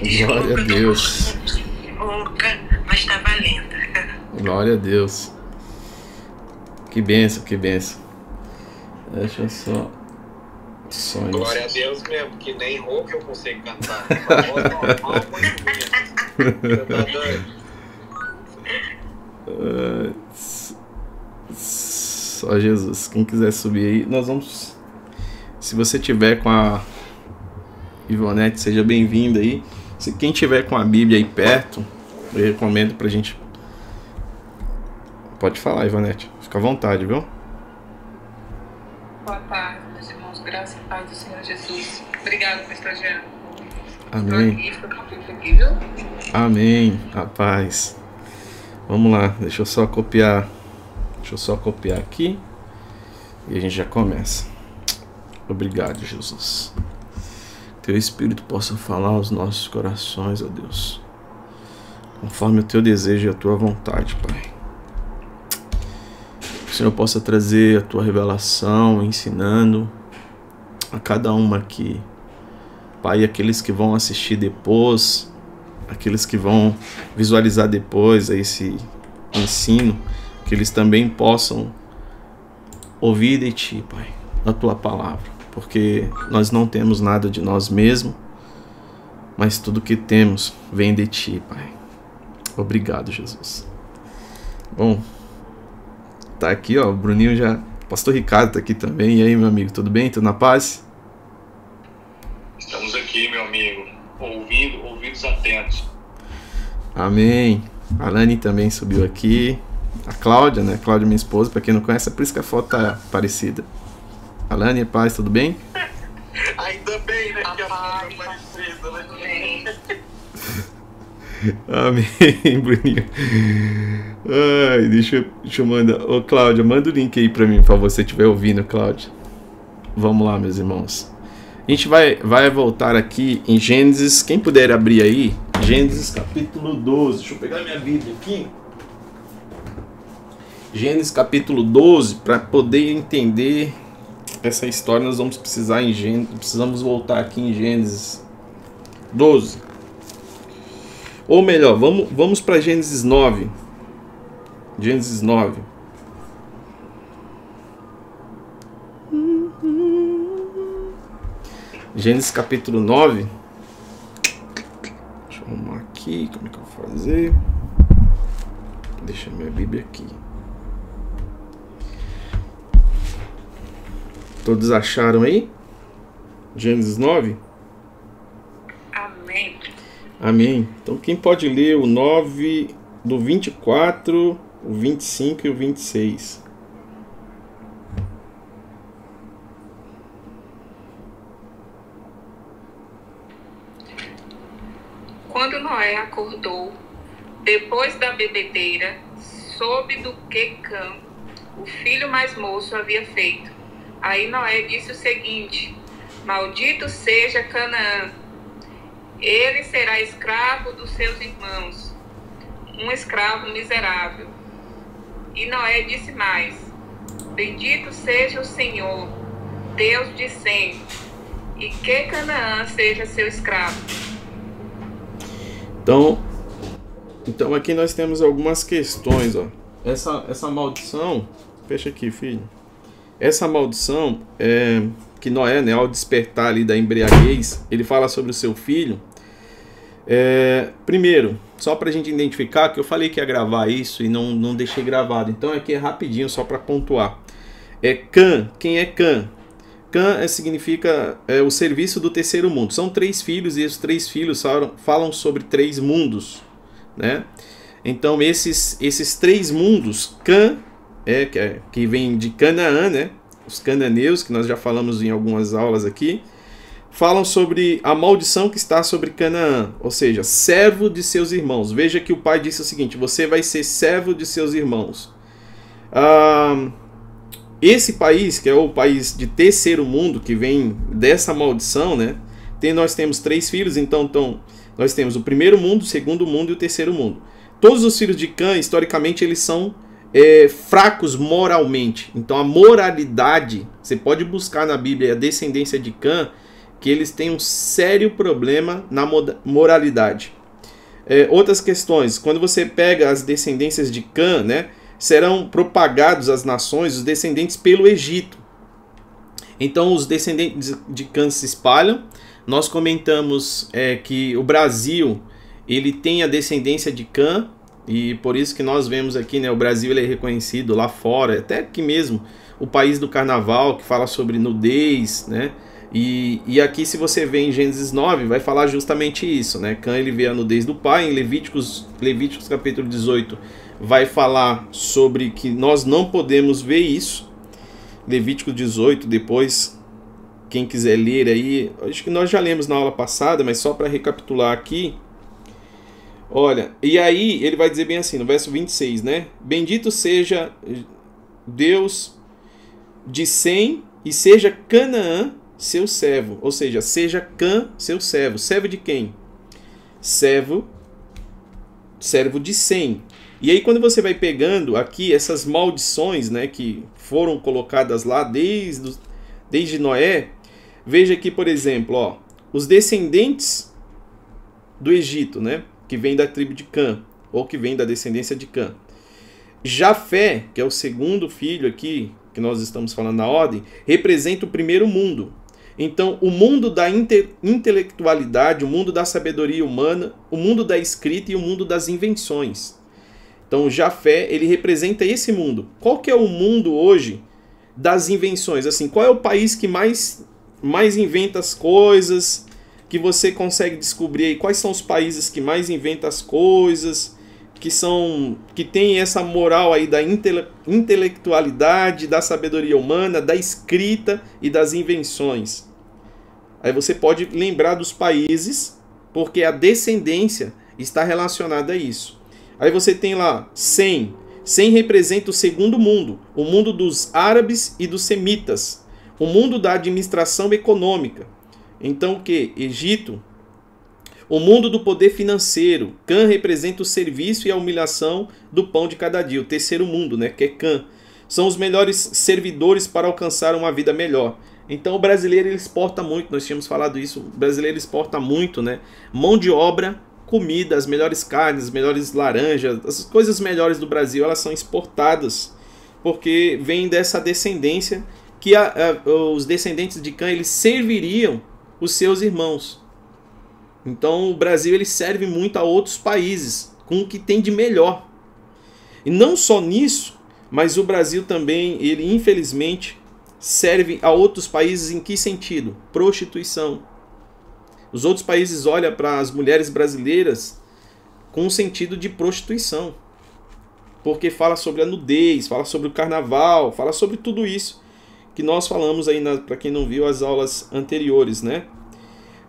Glória a Deus. Pouca, mas tá valendo. Glória a Deus. Que benção, que benção. Deixa eu só. Sonhos. Glória a Deus mesmo, que nem rouco eu consigo cantar. Tá? Ah, Só Jesus. Quem quiser subir aí, nós vamos. Se você tiver com a Ivonete, seja bem-vindo aí. Se quem tiver com a Bíblia aí perto, eu recomendo pra gente. Pode falar, Ivonete. Fica à vontade, viu? Boa tarde, meus irmãos. Graça e paz do Senhor Jesus. Obrigado. Estou Amém. aqui? Amém. A paz. Vamos lá, deixa eu só copiar. Deixa eu só copiar aqui. E a gente já começa. Obrigado, Jesus. Teu Espírito possa falar aos nossos corações, ó Deus. Conforme o teu desejo e a tua vontade, Pai. Que o Senhor possa trazer a tua revelação, ensinando a cada uma aqui. Pai, aqueles que vão assistir depois, aqueles que vão visualizar depois esse ensino, que eles também possam ouvir de ti, Pai, a tua palavra, porque nós não temos nada de nós mesmos, mas tudo que temos vem de ti, Pai. Obrigado, Jesus. Bom, tá aqui, ó, o Bruninho já. Pastor Ricardo tá aqui também. E aí, meu amigo, tudo bem? Tudo na paz? Estamos aqui, meu amigo, ouvindo, ouvidos atentos. Amém. A Lani também subiu aqui. A Cláudia, né? Cláudia, minha esposa, pra quem não conhece, é por isso que a foto tá parecida. Alane, paz, tudo bem? Ainda bem, né? Que a Rapaz, foto é parecida, né? Amém, Bruninho. Ai, deixa eu, deixa eu mandar. Ô, Cláudia, manda o link aí pra mim, pra você estiver ouvindo, Cláudia. Vamos lá, meus irmãos. A gente vai, vai voltar aqui em Gênesis. Quem puder abrir aí, Gênesis capítulo 12. Deixa eu pegar minha Bíblia aqui. Gênesis capítulo 12, para poder entender essa história, nós vamos precisar em Gênesis, precisamos voltar aqui em Gênesis 12. Ou melhor, vamos, vamos para Gênesis 9. Gênesis 9. Gênesis capítulo 9. Deixa eu arrumar aqui. Como é que eu vou fazer? Deixa minha Bíblia aqui. Todos acharam aí? Gênesis 9? amém. Amém. Então quem pode ler o 9 do 24, o 25 e o 26? Quando Noé acordou, depois da bebedeira, soube do que Cã, o filho mais moço, havia feito. Aí Noé disse o seguinte: Maldito seja Canaã, ele será escravo dos seus irmãos, um escravo miserável. E Noé disse mais: Bendito seja o Senhor, Deus de Sem, e que Canaã seja seu escravo. Então, então aqui nós temos algumas questões, ó. Essa essa maldição, fecha aqui, filho. Essa maldição é que Noé, né, ao despertar ali da embriaguez, ele fala sobre o seu filho. É, primeiro, só pra gente identificar que eu falei que ia gravar isso e não, não deixei gravado. Então aqui é rapidinho só para pontuar. É Cã, quem é Cã? Cã é, significa é, o serviço do terceiro mundo. São três filhos e esses três filhos falam, falam sobre três mundos, né? Então esses esses três mundos, Cã é que, é que vem de Canaã, né? Os cananeus que nós já falamos em algumas aulas aqui, falam sobre a maldição que está sobre Canaã, ou seja, servo de seus irmãos. Veja que o pai disse o seguinte: você vai ser servo de seus irmãos. Ah, esse país, que é o país de terceiro mundo, que vem dessa maldição, né? Tem, nós temos três filhos, então, então nós temos o primeiro mundo, o segundo mundo e o terceiro mundo. Todos os filhos de Cã, historicamente, eles são é, fracos moralmente. Então, a moralidade, você pode buscar na Bíblia a descendência de Cã, que eles têm um sério problema na moralidade. É, outras questões, quando você pega as descendências de Cã, né, serão propagados às nações os descendentes pelo Egito. Então os descendentes de Cã se espalham. Nós comentamos é, que o Brasil ele tem a descendência de Cã e por isso que nós vemos aqui, né, o Brasil ele é reconhecido lá fora, até aqui mesmo o país do carnaval que fala sobre nudez, né? E, e aqui, se você vê em Gênesis 9, vai falar justamente isso, né? Cã ele vê a nudez do pai, em Levíticos, Levíticos capítulo 18, vai falar sobre que nós não podemos ver isso. Levítico 18, depois, quem quiser ler aí, acho que nós já lemos na aula passada, mas só para recapitular aqui. Olha, e aí ele vai dizer bem assim, no verso 26, né? Bendito seja Deus de Sem e seja Canaã seu servo, ou seja, seja Cã seu servo. Servo de quem? Servo, servo de Sem. E aí quando você vai pegando aqui essas maldições, né, que foram colocadas lá desde, desde Noé, veja aqui, por exemplo, ó, os descendentes do Egito, né, que vem da tribo de Cã, ou que vem da descendência de Cã. Jafé, que é o segundo filho aqui, que nós estamos falando na ordem, representa o primeiro mundo. Então, o mundo da inte intelectualidade, o mundo da sabedoria humana, o mundo da escrita e o mundo das invenções. Então, Jafé, ele representa esse mundo. Qual que é o mundo hoje das invenções? Assim, qual é o país que mais mais inventa as coisas, que você consegue descobrir aí quais são os países que mais inventam as coisas, que são que tem essa moral aí da intele intelectualidade, da sabedoria humana, da escrita e das invenções. Aí você pode lembrar dos países, porque a descendência está relacionada a isso. Aí você tem lá 100. 100 representa o segundo mundo, o mundo dos árabes e dos semitas, o mundo da administração econômica. Então o que? Egito. O mundo do poder financeiro. Cã representa o serviço e a humilhação do pão de cada dia. O terceiro mundo, né? Que é Cã. São os melhores servidores para alcançar uma vida melhor. Então o brasileiro ele exporta muito, nós tínhamos falado isso, o brasileiro exporta muito, né? Mão de obra, comida, as melhores carnes, as melhores laranjas, as coisas melhores do Brasil, elas são exportadas porque vem dessa descendência que a, a, os descendentes de Cã eles serviriam os seus irmãos. Então o Brasil ele serve muito a outros países com o que tem de melhor. E não só nisso, mas o Brasil também, ele infelizmente serve a outros países em que sentido? Prostituição. Os outros países olham para as mulheres brasileiras com o sentido de prostituição. Porque fala sobre a nudez, fala sobre o carnaval, fala sobre tudo isso que nós falamos aí para quem não viu as aulas anteriores, né?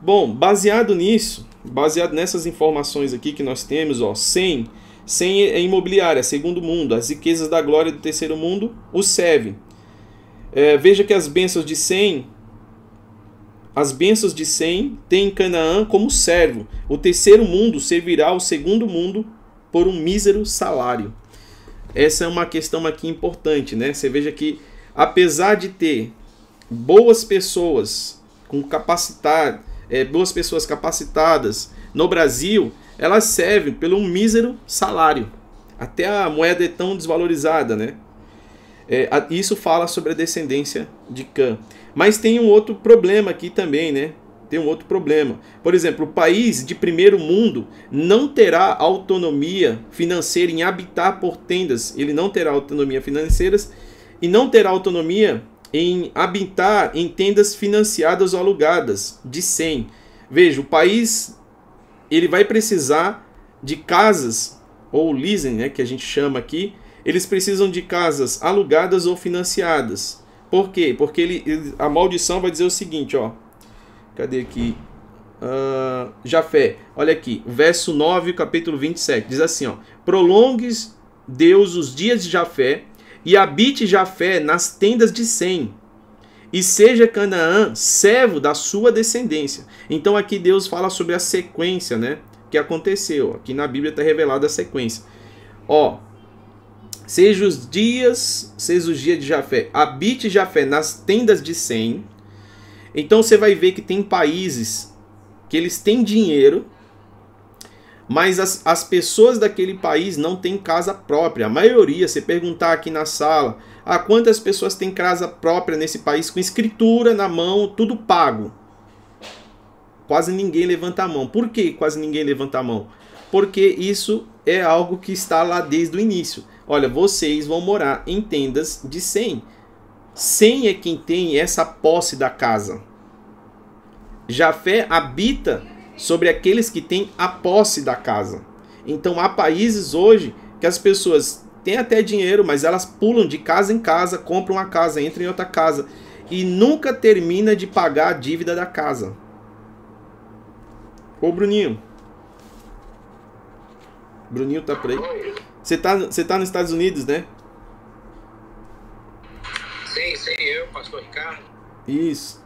Bom, baseado nisso, baseado nessas informações aqui que nós temos, ó, 100, 100 é imobiliária, segundo mundo, as riquezas da glória do terceiro mundo, o serve. É, veja que as bênçãos de Sem, as bênçãos de Sem têm Canaã como servo. O terceiro mundo servirá ao segundo mundo por um mísero salário. Essa é uma questão aqui importante, né? Você veja que apesar de ter boas pessoas com capacidade, é, boas pessoas capacitadas no Brasil, elas servem pelo um mísero salário. Até a moeda é tão desvalorizada, né? É, isso fala sobre a descendência de Cã. Mas tem um outro problema aqui também, né? Tem um outro problema. Por exemplo, o país de primeiro mundo não terá autonomia financeira em habitar por tendas. Ele não terá autonomia financeira e não terá autonomia em habitar em tendas financiadas ou alugadas de 100. Veja, o país ele vai precisar de casas ou leasing, né, que a gente chama aqui, eles precisam de casas alugadas ou financiadas. Por quê? Porque ele, a maldição vai dizer o seguinte, ó. Cadê aqui? Uh, Jafé, olha aqui, verso 9, capítulo 27, diz assim, ó. Prolongues Deus os dias de Jafé e habite Jafé nas tendas de Sem, e seja Canaã servo da sua descendência. Então aqui Deus fala sobre a sequência, né? Que aconteceu. Aqui na Bíblia está revelada a sequência. Ó, Seja os dias, seja os dias de Jafé, habite Jafé nas tendas de Sem, Então você vai ver que tem países que eles têm dinheiro, mas as, as pessoas daquele país não têm casa própria. A maioria, você perguntar aqui na sala, ah, quantas pessoas têm casa própria nesse país com escritura na mão, tudo pago? Quase ninguém levanta a mão. Por que quase ninguém levanta a mão? Porque isso é algo que está lá desde o início. Olha, vocês vão morar em tendas de 100. 100 é quem tem essa posse da casa. Jafé habita sobre aqueles que têm a posse da casa. Então há países hoje que as pessoas têm até dinheiro, mas elas pulam de casa em casa, compram uma casa, entram em outra casa e nunca termina de pagar a dívida da casa. Ô Bruninho. Bruninho tá por aí. Você tá, você tá nos Estados Unidos, né? Sim, sim, eu, pastor Ricardo. Isso.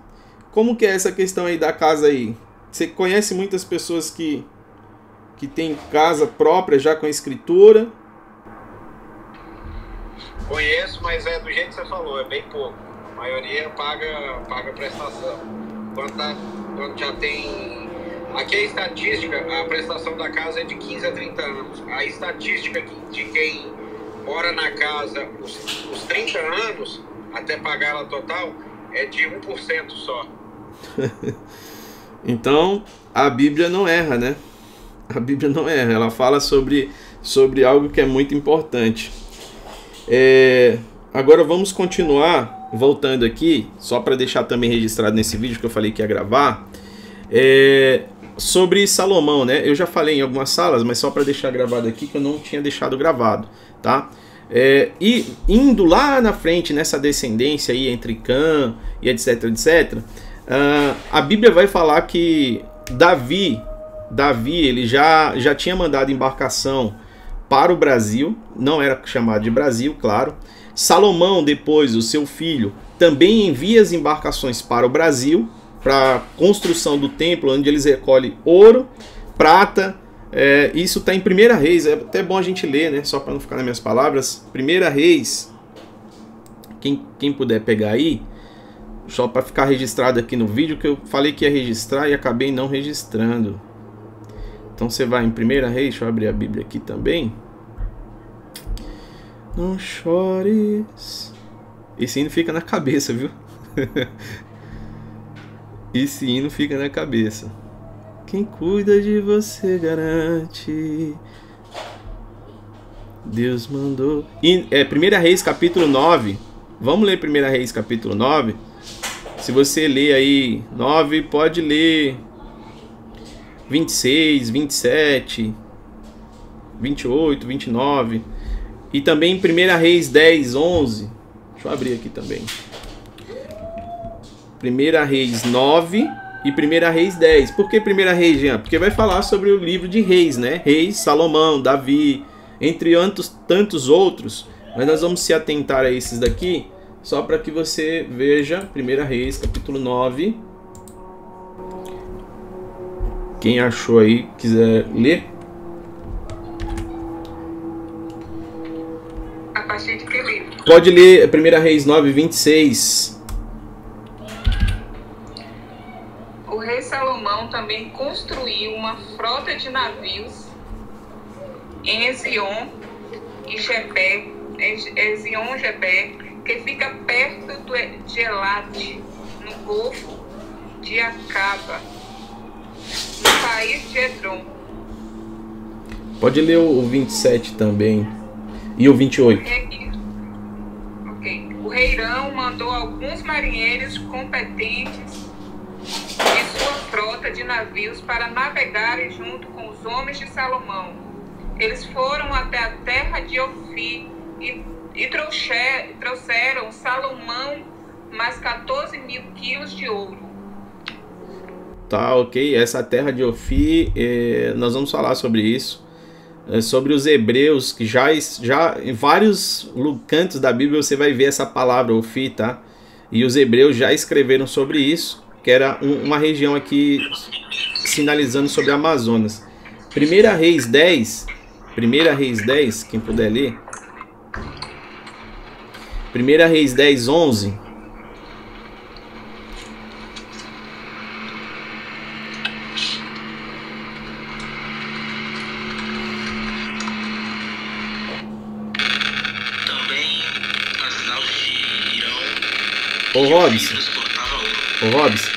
Como que é essa questão aí da casa aí? Você conhece muitas pessoas que que tem casa própria já com escritura? Conheço, mas é do jeito que você falou, é bem pouco. A maioria paga, paga prestação. Quando, tá, quando já tem. Aqui a estatística, a prestação da casa é de 15 a 30 anos. A estatística de quem mora na casa os, os 30 anos, até pagar ela total, é de 1% só. então, a Bíblia não erra, né? A Bíblia não erra, ela fala sobre, sobre algo que é muito importante. É, agora vamos continuar voltando aqui, só para deixar também registrado nesse vídeo que eu falei que ia gravar, é, sobre Salomão, né? Eu já falei em algumas salas, mas só para deixar gravado aqui que eu não tinha deixado gravado, tá? É, e indo lá na frente nessa descendência aí entre Cã e etc, etc, uh, a Bíblia vai falar que Davi, Davi ele já, já tinha mandado embarcação para o Brasil, não era chamado de Brasil, claro. Salomão, depois, o seu filho, também envia as embarcações para o Brasil, para a construção do templo, onde eles recolhem ouro, prata, é, isso está em Primeira Reis, é até bom a gente ler, né? Só para não ficar nas minhas palavras. Primeira Reis, quem, quem puder pegar aí, só para ficar registrado aqui no vídeo, que eu falei que ia registrar e acabei não registrando. Então você vai em Primeira Reis, deixa eu abrir a Bíblia aqui também. Não chores. Esse hino fica na cabeça, viu? Esse hino fica na cabeça. Quem cuida de você garante. Deus mandou. É, 1 Reis capítulo 9. Vamos ler 1 Reis capítulo 9. Se você ler aí 9, pode ler 26, 27, 28, 29. E também 1 Reis 10, 11. Deixa eu abrir aqui também. 1 Reis 9 e 1 Reis 10. Por que 1 Reis, Jean? Porque vai falar sobre o livro de Reis, né? Reis, Salomão, Davi, entre tantos, tantos outros. Mas nós vamos se atentar a esses daqui, só para que você veja 1 Reis, capítulo 9. Quem achou aí, quiser ler. A partir de que livro? Pode ler 1 Reis 9, 26. rei Salomão também construiu uma frota de navios em Ezion e Gebé, Ezion Gebé, que fica perto de Elate, no Golfo de Acaba, no país de Edrom. Pode ler o 27 também. E o 28. Ok. O rei Irão mandou alguns marinheiros competentes e sua frota de navios para navegarem junto com os homens de Salomão. Eles foram até a terra de Ofi e, e trouxer, trouxeram Salomão mais 14 mil quilos de ouro. Tá, ok. Essa terra de Ofi, eh, nós vamos falar sobre isso. É sobre os hebreus, que já, já em vários cantos da Bíblia você vai ver essa palavra Ofi, tá? E os hebreus já escreveram sobre isso que era um, uma região aqui sinalizando sobre Amazonas. Primeira Reis 10, Primeira Reis 10, quem puder ler. Primeira Reis 10, 11. Ô Robson. Ô Robson.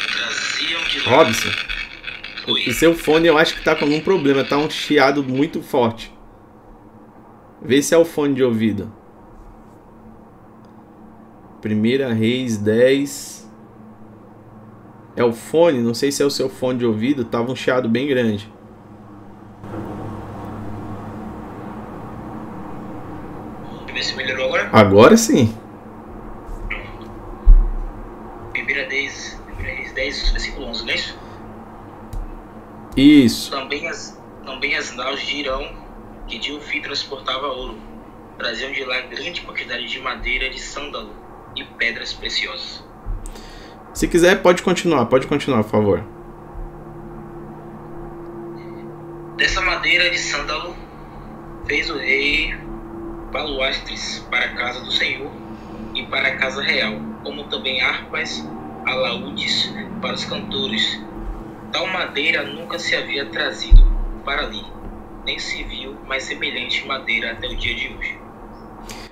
Robson. O seu fone eu acho que tá com algum problema, tá um chiado muito forte. Vê se é o fone de ouvido. Primeira Reis 10. É o fone, não sei se é o seu fone de ouvido, tava um chiado bem grande. Deixa eu ver se melhorou agora. Agora sim. Primeira 10, primeira Reis 10, versículo 11, não é isso? Isso. Também as, também as naus de Irão, que de Ufi transportava ouro, traziam de lá grande quantidade de madeira de sândalo e pedras preciosas. Se quiser, pode continuar, pode continuar, por favor. Dessa madeira de sândalo fez o rei baluastres para a casa do Senhor e para a casa real, como também harpas, alaúdes para os cantores. Tal madeira nunca se havia trazido para ali, nem se viu mais semelhante madeira até o dia de hoje.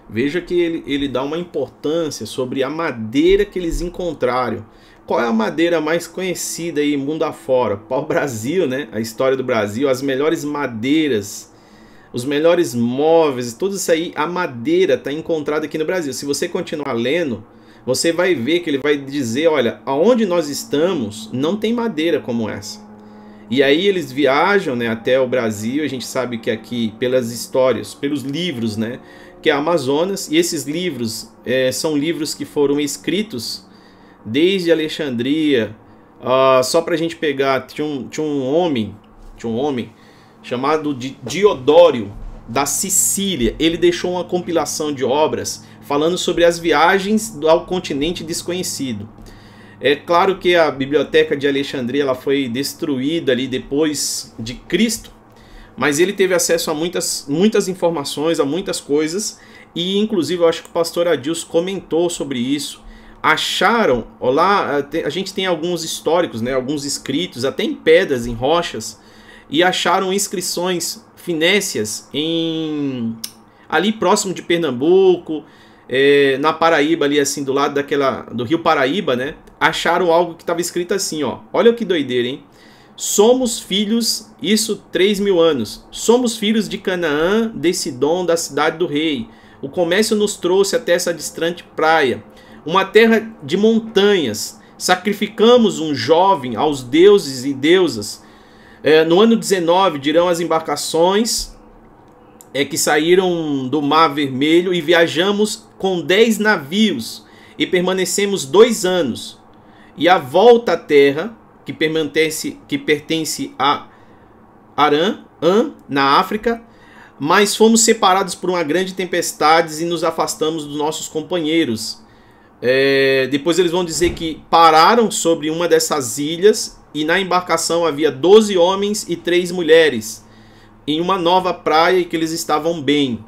Veja que ele, ele dá uma importância sobre a madeira que eles encontraram. Qual é a madeira mais conhecida aí mundo afora? Para o Brasil, né? A história do Brasil, as melhores madeiras, os melhores móveis, tudo isso aí, a madeira está encontrada aqui no Brasil. Se você continuar lendo, você vai ver que ele vai dizer, olha, aonde nós estamos não tem madeira como essa. E aí eles viajam, né, até o Brasil. A gente sabe que aqui pelas histórias, pelos livros, né, que é Amazonas, e esses livros é, são livros que foram escritos desde Alexandria. Uh, só para a gente pegar, tinha um, tinha um homem, tinha um homem chamado de Diodório da Sicília. Ele deixou uma compilação de obras falando sobre as viagens ao continente desconhecido. É claro que a biblioteca de Alexandria ela foi destruída ali depois de Cristo, mas ele teve acesso a muitas, muitas informações, a muitas coisas, e inclusive eu acho que o pastor Adilson comentou sobre isso. Acharam, ó, lá a gente tem alguns históricos, né, alguns escritos, até em pedras, em rochas, e acharam inscrições finécias em ali próximo de Pernambuco, é, na Paraíba ali assim do lado daquela do Rio Paraíba, né? Acharam algo que estava escrito assim, ó. Olha que doideira, hein? Somos filhos, isso 3 mil anos. Somos filhos de Canaã, de Sidom, da cidade do rei. O comércio nos trouxe até essa distante praia, uma terra de montanhas. Sacrificamos um jovem aos deuses e deusas. É, no ano 19 dirão as embarcações é que saíram do Mar Vermelho e viajamos com 10 navios e permanecemos dois anos. E a volta à terra, que pertence, que pertence a Arã, An, na África, mas fomos separados por uma grande tempestade e nos afastamos dos nossos companheiros. É, depois eles vão dizer que pararam sobre uma dessas ilhas e na embarcação havia 12 homens e 3 mulheres em uma nova praia e que eles estavam bem.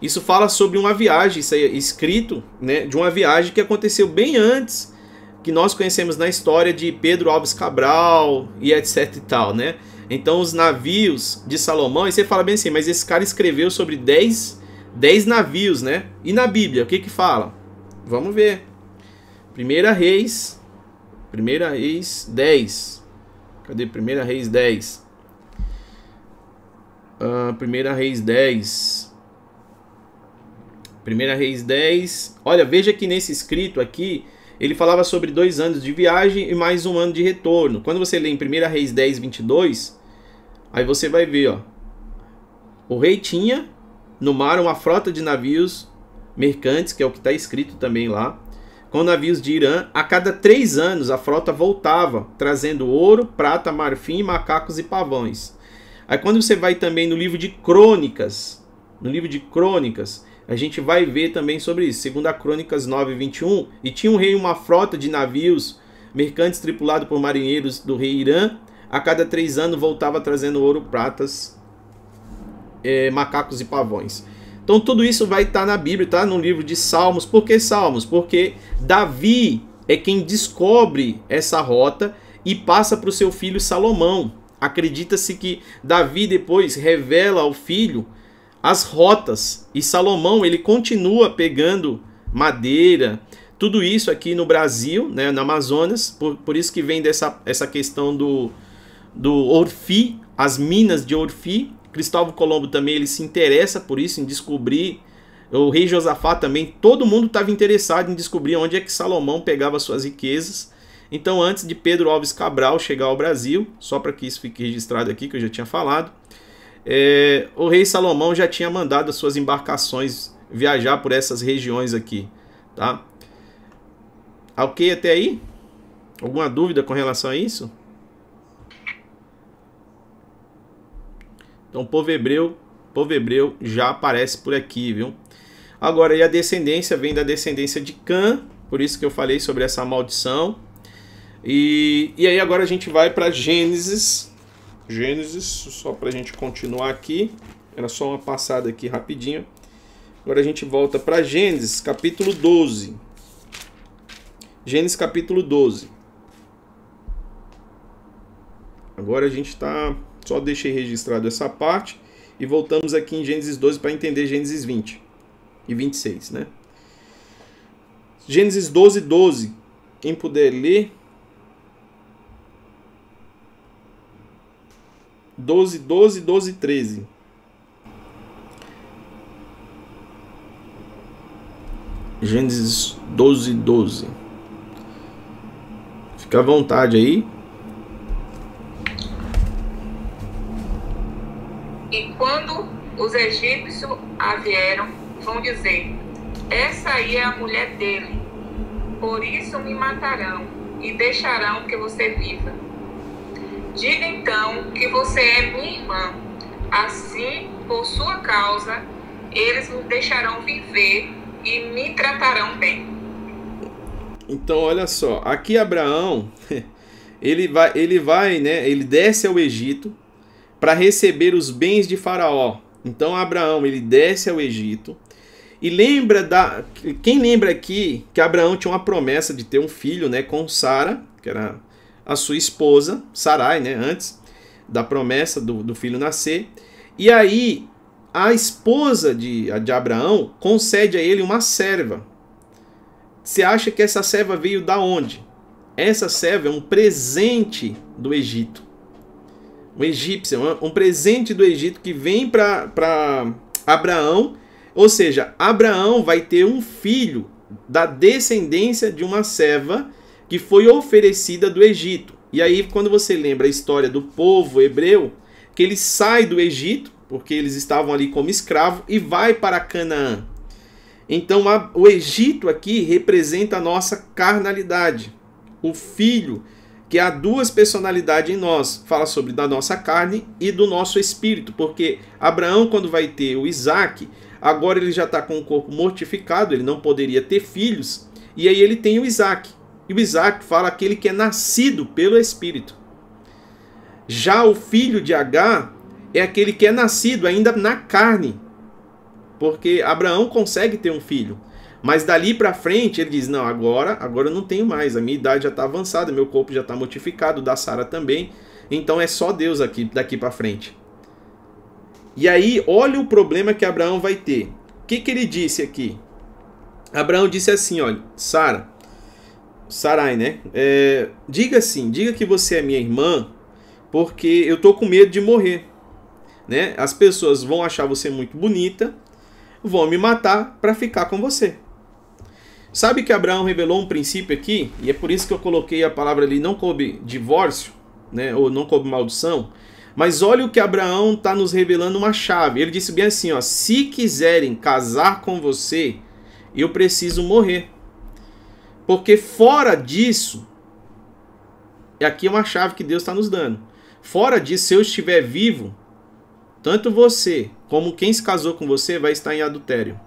Isso fala sobre uma viagem, isso é escrito, né, de uma viagem que aconteceu bem antes que nós conhecemos na história de Pedro Alves Cabral e etc e tal, né? Então os navios de Salomão, e você fala bem assim, mas esse cara escreveu sobre 10, 10 navios, né? E na Bíblia, o que que fala? Vamos ver. Primeira Reis, Primeira Reis 10. Cadê Primeira Reis 10? Uh, Primeira Reis 10. Primeira Reis 10. Olha, veja que nesse escrito aqui, ele falava sobre dois anos de viagem e mais um ano de retorno. Quando você lê em Primeira Reis 10, 22, aí você vai ver, ó. O rei tinha no mar uma frota de navios mercantes, que é o que está escrito também lá, com navios de Irã. A cada três anos a frota voltava, trazendo ouro, prata, marfim, macacos e pavões. Aí quando você vai também no livro de Crônicas, no livro de Crônicas, a gente vai ver também sobre isso. Segundo a Crônicas 9, 21, e tinha um rei uma frota de navios mercantes tripulado por marinheiros do rei Irã. A cada três anos voltava trazendo ouro, pratas, é, macacos e pavões. Então tudo isso vai estar tá na Bíblia, tá no livro de Salmos. Por que Salmos? Porque Davi é quem descobre essa rota e passa para o seu filho Salomão. Acredita-se que Davi depois revela ao filho as rotas e Salomão ele continua pegando madeira, tudo isso aqui no Brasil, né, no Amazonas, por, por isso que vem dessa essa questão do, do Orfi, as minas de Orfi. Cristóvão Colombo também ele se interessa por isso, em descobrir. O rei Josafá também, todo mundo estava interessado em descobrir onde é que Salomão pegava suas riquezas. Então, antes de Pedro Alves Cabral chegar ao Brasil, só para que isso fique registrado aqui, que eu já tinha falado, é, o rei Salomão já tinha mandado as suas embarcações viajar por essas regiões aqui, tá? Ok até aí? Alguma dúvida com relação a isso? Então, povo hebreu, povo hebreu já aparece por aqui, viu? Agora, e a descendência vem da descendência de Cã, por isso que eu falei sobre essa maldição. E, e aí agora a gente vai para Gênesis. Gênesis, só para a gente continuar aqui. Era só uma passada aqui rapidinho. Agora a gente volta para Gênesis, capítulo 12. Gênesis capítulo 12. Agora a gente está. Só deixei registrado essa parte. E voltamos aqui em Gênesis 12 para entender Gênesis 20 e 26, né? Gênesis 12, 12. Quem puder ler. 12, 12, 12, 13. Gênesis 12, 12. Fica à vontade aí. E quando os egípcios a vieram, vão dizer: Essa aí é a mulher dele. Por isso me matarão e deixarão que você viva. Diga então que você é minha irmã. Assim, por sua causa, eles me deixarão viver e me tratarão bem. Então, olha só, aqui Abraão, ele vai, ele vai, né, ele desce ao Egito para receber os bens de Faraó. Então, Abraão, ele desce ao Egito e lembra da quem lembra aqui que Abraão tinha uma promessa de ter um filho, né, com Sara, que era a sua esposa, Sarai, né, antes da promessa do, do filho nascer. E aí a esposa de, de Abraão concede a ele uma serva, você acha que essa serva veio da onde? Essa serva é um presente do Egito. Um egípcio, um presente do Egito que vem para Abraão. Ou seja, Abraão vai ter um filho da descendência de uma serva que foi oferecida do Egito. E aí, quando você lembra a história do povo hebreu, que ele sai do Egito, porque eles estavam ali como escravo, e vai para Canaã. Então a, o Egito aqui representa a nossa carnalidade. O filho, que há duas personalidades em nós, fala sobre da nossa carne e do nosso espírito, porque Abraão, quando vai ter o Isaac, agora ele já está com o corpo mortificado, ele não poderia ter filhos, e aí ele tem o Isaac. E o Isaac fala aquele que é nascido pelo Espírito. Já o filho de Agar é aquele que é nascido ainda na carne, porque Abraão consegue ter um filho. Mas dali para frente ele diz: Não, agora, agora eu não tenho mais. A minha idade já está avançada, meu corpo já está mortificado, da Sara também. Então é só Deus aqui daqui para frente. E aí, olha o problema que Abraão vai ter. O que, que ele disse aqui? Abraão disse assim: Olha, Sara, Sarai, né? É, diga assim: diga que você é minha irmã, porque eu tô com medo de morrer. Né? As pessoas vão achar você muito bonita vão me matar para ficar com você. Sabe que Abraão revelou um princípio aqui, e é por isso que eu coloquei a palavra ali, não coube divórcio, né, ou não coube maldição, mas olha o que Abraão está nos revelando uma chave. Ele disse bem assim: ó, se quiserem casar com você, eu preciso morrer. Porque fora disso, e aqui é uma chave que Deus está nos dando. Fora disso, se eu estiver vivo, tanto você como quem se casou com você vai estar em adultério.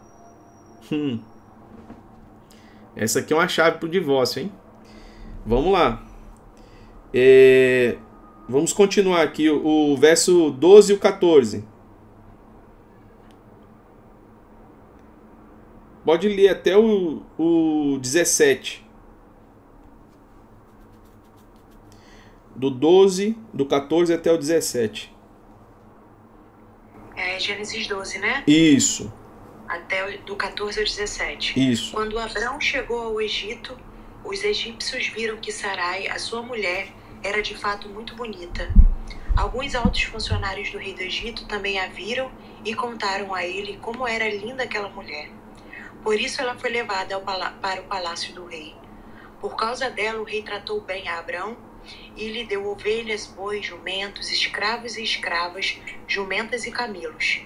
Hum. Essa aqui é uma chave para o divórcio, hein? Vamos lá. É... Vamos continuar aqui o, o verso 12 e o 14. Pode ler até o, o 17. Do 12, do 14 até o 17. É Gênesis 12, né? Isso. até do 14 ao 17. Isso. Quando Abraão chegou ao Egito, os egípcios viram que Sarai, a sua mulher, era de fato muito bonita. Alguns altos funcionários do rei do Egito também a viram e contaram a ele como era linda aquela mulher. Por isso ela foi levada para o palácio do rei. Por causa dela, o rei tratou bem a Abraão e lhe deu ovelhas, bois, jumentos, escravos e escravas, jumentas e camelos.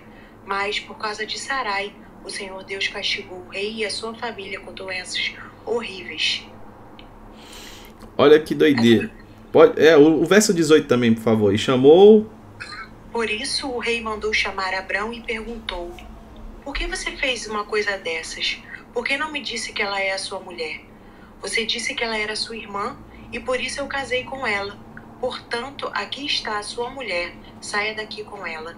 Mas, por causa de Sarai, o Senhor Deus castigou o rei e a sua família com doenças horríveis. Olha que doideira. Pode, é, o, o verso 18 também, por favor. E chamou. Por isso o rei mandou chamar Abrão e perguntou: Por que você fez uma coisa dessas? Por que não me disse que ela é a sua mulher? Você disse que ela era sua irmã e por isso eu casei com ela. Portanto, aqui está a sua mulher. Saia daqui com ela.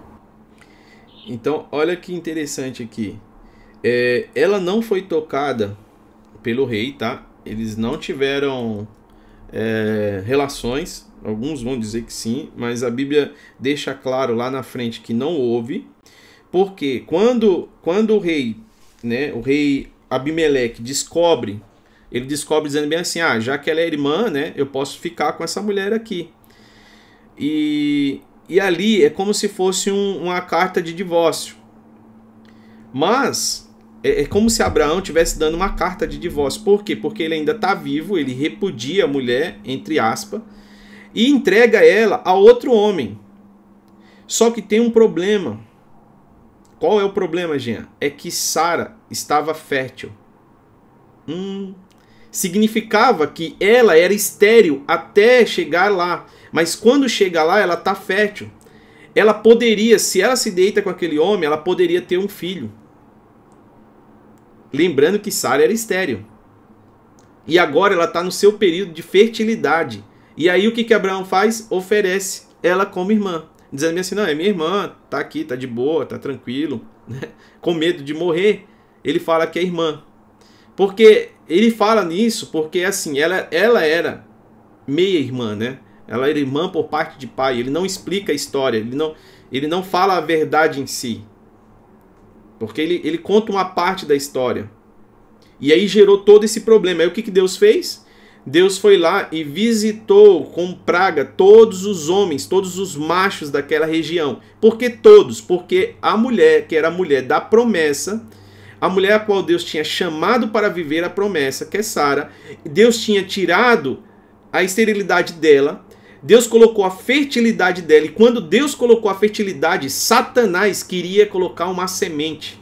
Então, olha que interessante aqui. É, ela não foi tocada pelo rei, tá? Eles não tiveram é, relações. Alguns vão dizer que sim, mas a Bíblia deixa claro lá na frente que não houve. Porque quando, quando o rei, né, o rei Abimeleque descobre, ele descobre dizendo bem assim: ah, já que ela é irmã, né, eu posso ficar com essa mulher aqui. E, e ali é como se fosse um- uma carta de divórcio. Mas é, é como se Abraão tivesse dando uma carta de divórcio. Por quê? Porque ele ainda está vivo, ele repudia a mulher, entre aspas, e entrega ela a outro homem. Só que tem um problema. Qual é o problema, Jean? É que Sara estava fértil. Hum, significava que ela era estéril até chegar lá. Mas quando chega lá, ela está fértil. Ela poderia, se ela se deita com aquele homem, ela poderia ter um filho. Lembrando que Sara era estéril. E agora ela está no seu período de fertilidade. E aí o que, que Abraão faz? Oferece ela como irmã. Dizendo assim, não, é minha irmã, tá aqui, tá de boa, tá tranquilo. né? Com medo de morrer, ele fala que é irmã. Porque ele fala nisso porque assim, ela, ela era meia irmã, né? Ela era irmã por parte de pai. Ele não explica a história, ele não, ele não fala a verdade em si. Porque ele, ele conta uma parte da história. E aí gerou todo esse problema. Aí o que, que Deus fez? Deus foi lá e visitou com praga todos os homens, todos os machos daquela região. Por que todos? Porque a mulher, que era a mulher da promessa, a mulher a qual Deus tinha chamado para viver a promessa, que é Sara, Deus tinha tirado a esterilidade dela, Deus colocou a fertilidade dela, e quando Deus colocou a fertilidade, Satanás queria colocar uma semente.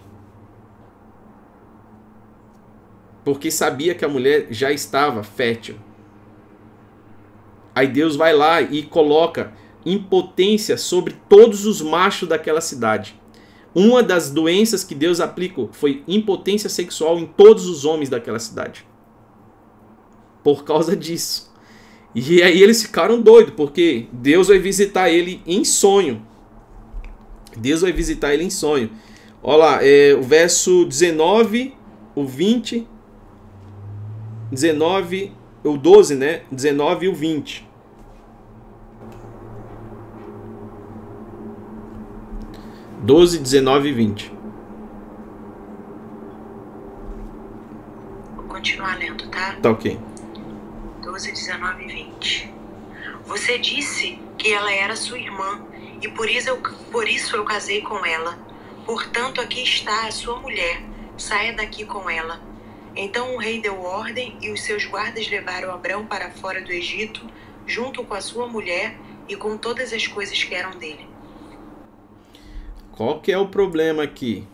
Porque sabia que a mulher já estava fértil. Aí Deus vai lá e coloca impotência sobre todos os machos daquela cidade. Uma das doenças que Deus aplicou foi impotência sexual em todos os homens daquela cidade. Por causa disso. E aí eles ficaram doidos, porque Deus vai visitar ele em sonho. Deus vai visitar ele em sonho. Olha lá, é, o verso 19, o 20, 19, o 12, né? 19 e o 20. Doze, 19 e 20. Vou continuar lendo, tá? Tá ok. 12, 19 e 20. Você disse que ela era sua irmã e por isso, eu, por isso eu casei com ela. Portanto, aqui está a sua mulher. Saia daqui com ela. Então o rei deu ordem e os seus guardas levaram Abrão para fora do Egito, junto com a sua mulher e com todas as coisas que eram dele. Qual que é o problema aqui?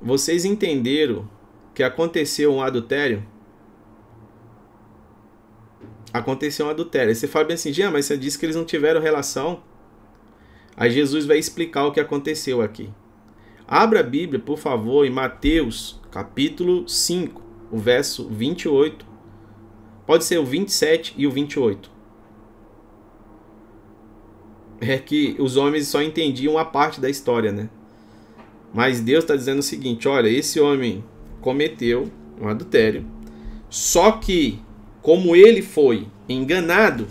Vocês entenderam que aconteceu um adultério? Aconteceu um adultério. Você fala bem assim, Jean, mas você disse que eles não tiveram relação. Aí Jesus vai explicar o que aconteceu aqui. Abra a Bíblia, por favor, em Mateus, capítulo 5, o verso 28. Pode ser o 27 e o 28. É que os homens só entendiam uma parte da história, né? Mas Deus está dizendo o seguinte: olha, esse homem cometeu um adultério, só que, como ele foi enganado,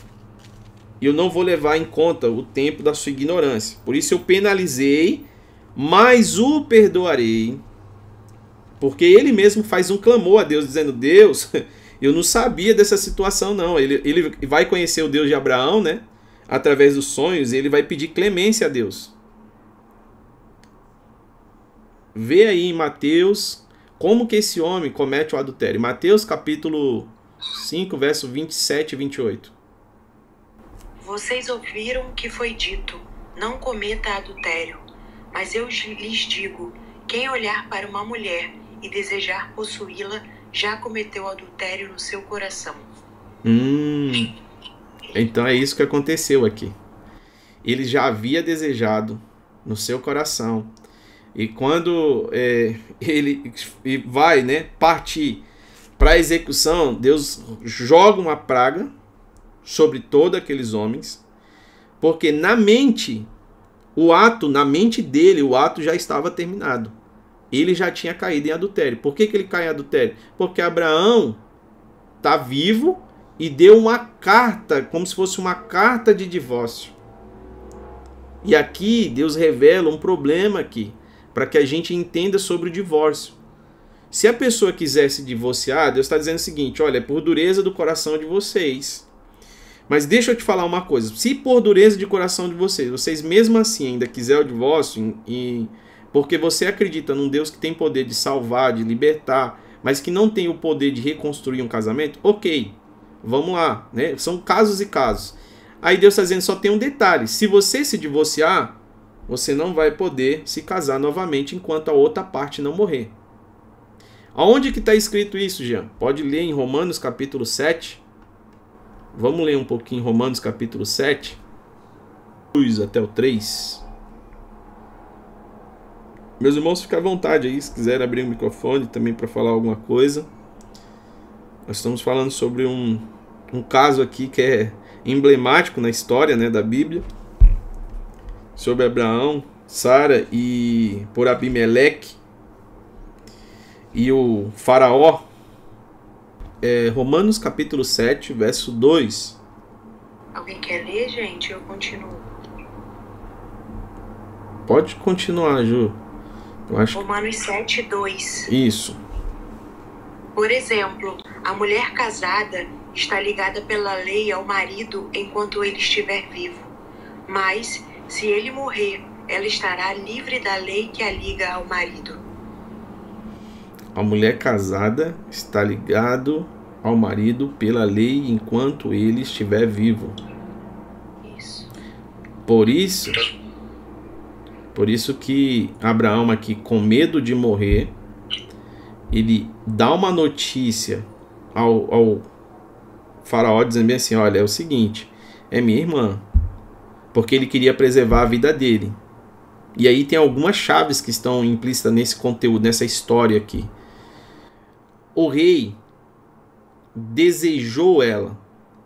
eu não vou levar em conta o tempo da sua ignorância. Por isso eu penalizei, mas o perdoarei. Porque ele mesmo faz um clamor a Deus, dizendo: Deus, eu não sabia dessa situação, não. Ele, ele vai conhecer o Deus de Abraão, né? Através dos sonhos, e ele vai pedir clemência a Deus. Vê aí em Mateus como que esse homem comete o adultério. Mateus capítulo 5, verso 27 e 28. Vocês ouviram que foi dito: não cometa adultério. Mas eu lhes digo: quem olhar para uma mulher e desejar possuí-la, já cometeu adultério no seu coração. Hum. Então é isso que aconteceu aqui. Ele já havia desejado no seu coração. E quando é, ele vai né, partir para a execução, Deus joga uma praga sobre todos aqueles homens, porque na mente, o ato, na mente dele, o ato já estava terminado ele já tinha caído em adultério. Por que, que ele cai em adultério? Porque Abraão está vivo e deu uma carta, como se fosse uma carta de divórcio. E aqui Deus revela um problema aqui, para que a gente entenda sobre o divórcio. Se a pessoa quiser se divorciar, Deus está dizendo o seguinte: olha, é por dureza do coração de vocês. Mas deixa eu te falar uma coisa: se por dureza de coração de vocês, vocês mesmo assim ainda quiser o divórcio e porque você acredita num Deus que tem poder de salvar, de libertar, mas que não tem o poder de reconstruir um casamento, ok, vamos lá, né? São casos e casos. Aí Deus está dizendo só tem um detalhe: se você se divorciar, você não vai poder se casar novamente enquanto a outra parte não morrer. Aonde que está escrito isso, Jean? Pode ler em Romanos capítulo 7. Vamos ler um pouquinho Romanos capítulo 7. Até o 3. Meus irmãos, fiquem à vontade aí, se quiserem abrir o microfone também para falar alguma coisa. Nós estamos falando sobre um, um caso aqui que é emblemático na história né, da Bíblia. Sobre Abraão, Sara e por Abimeleque e o faraó. É, Romanos capítulo 7, verso 2. Alguém quer ler, gente? Eu continuo. Pode continuar, Ju. Eu acho... Romanos 7, 2. Isso. Por exemplo, a mulher casada está ligada pela lei ao marido enquanto ele estiver vivo. Mas, se ele morrer, ela estará livre da lei que a liga ao marido. A mulher casada está ligado ao marido pela lei enquanto ele estiver vivo. Isso. Por isso, por isso que Abraão aqui, com medo de morrer, ele dá uma notícia ao, ao faraó dizendo bem assim, olha, é o seguinte, é minha irmã. Porque ele queria preservar a vida dele. E aí tem algumas chaves que estão implícitas nesse conteúdo, nessa história aqui. O rei desejou ela.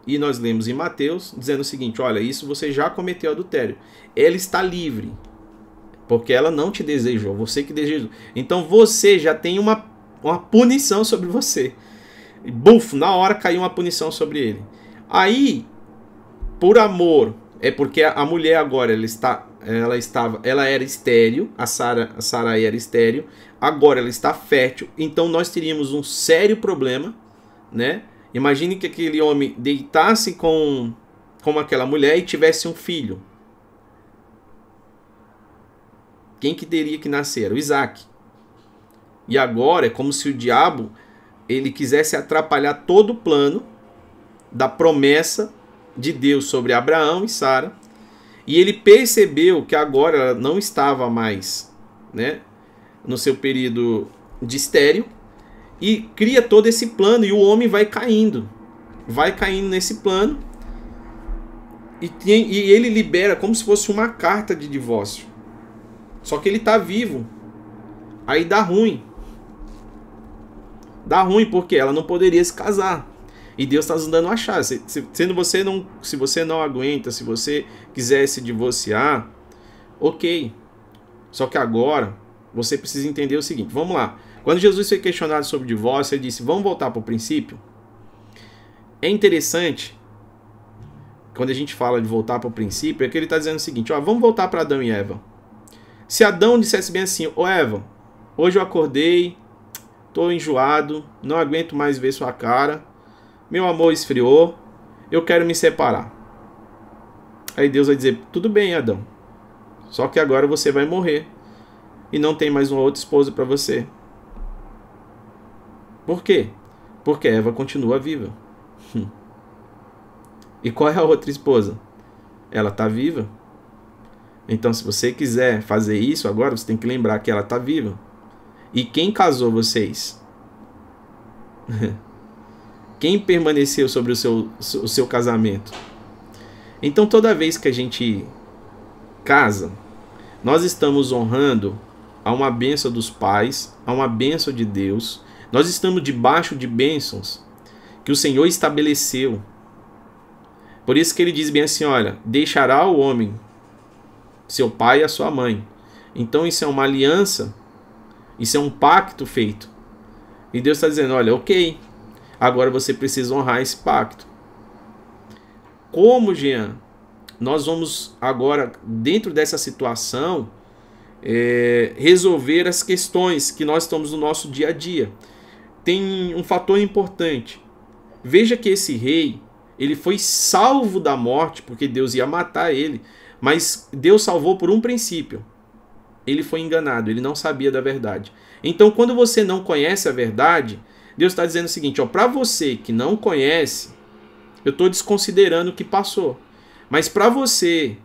E nós lemos em Mateus dizendo o seguinte: olha, isso você já cometeu adultério. Ela está livre. Porque ela não te desejou, você que desejou. Então você já tem uma, uma punição sobre você. Buf, na hora caiu uma punição sobre ele. Aí, por amor, é porque a, mulher agora ela está ela estava, ela era estéril, a Sara, a Sara era estéril, agora ela está fértil, então nós teríamos um sério problema, né? Imagine que aquele homem deitasse com com aquela mulher e tivesse um filho. Quem que teria que nascer? O Isaac. E agora é como se o diabo ele quisesse atrapalhar todo o plano da promessa de Deus sobre Abraão e Sara. E ele percebeu que agora ela não estava mais, né, no seu período de estéreo e cria todo esse plano e o homem vai caindo, vai caindo nesse plano e, tem, e ele libera como se fosse uma carta de divórcio. Só que ele tá vivo. Aí dá ruim. Dá ruim porque ela não poderia se casar. E Deus está dando a chave. Se, sendo você não, se você não aguenta, se você quiser se divorciar, ok. Só que agora você precisa entender o seguinte. Vamos lá. Quando Jesus foi questionado sobre divórcio, ele disse: Vamos voltar para o princípio. É interessante quando a gente fala de voltar para o princípio, é que ele está dizendo o seguinte: ó, vamos voltar para Adão e Eva. Se Adão dissesse bem assim, ô Eva, hoje eu acordei, tô enjoado, não aguento mais ver sua cara, meu amor esfriou, eu quero me separar. Aí Deus vai dizer: tudo bem, Adão, só que agora você vai morrer e não tem mais uma outra esposa para você. Por quê? Porque Eva continua viva. e qual é a outra esposa? Ela está viva. Então, se você quiser fazer isso agora, você tem que lembrar que ela está viva. E quem casou vocês? quem permaneceu sobre o seu, o seu casamento? Então, toda vez que a gente casa, nós estamos honrando a uma benção dos pais, a uma benção de Deus. Nós estamos debaixo de bênçãos que o Senhor estabeleceu. Por isso que ele diz bem assim: olha, deixará o homem seu pai e a sua mãe. Então isso é uma aliança, isso é um pacto feito. E Deus está dizendo: olha, ok, agora você precisa honrar esse pacto. Como, Jean, nós vamos agora, dentro dessa situação, é, resolver as questões que nós estamos no nosso dia a dia. Tem um fator importante. Veja que esse rei, ele foi salvo da morte, porque Deus ia matar ele, mas Deus salvou por um princípio. Ele foi enganado, ele não sabia da verdade. Então, quando você não conhece a verdade, Deus está dizendo o seguinte: para você que não conhece, eu estou desconsiderando o que passou. Mas para você,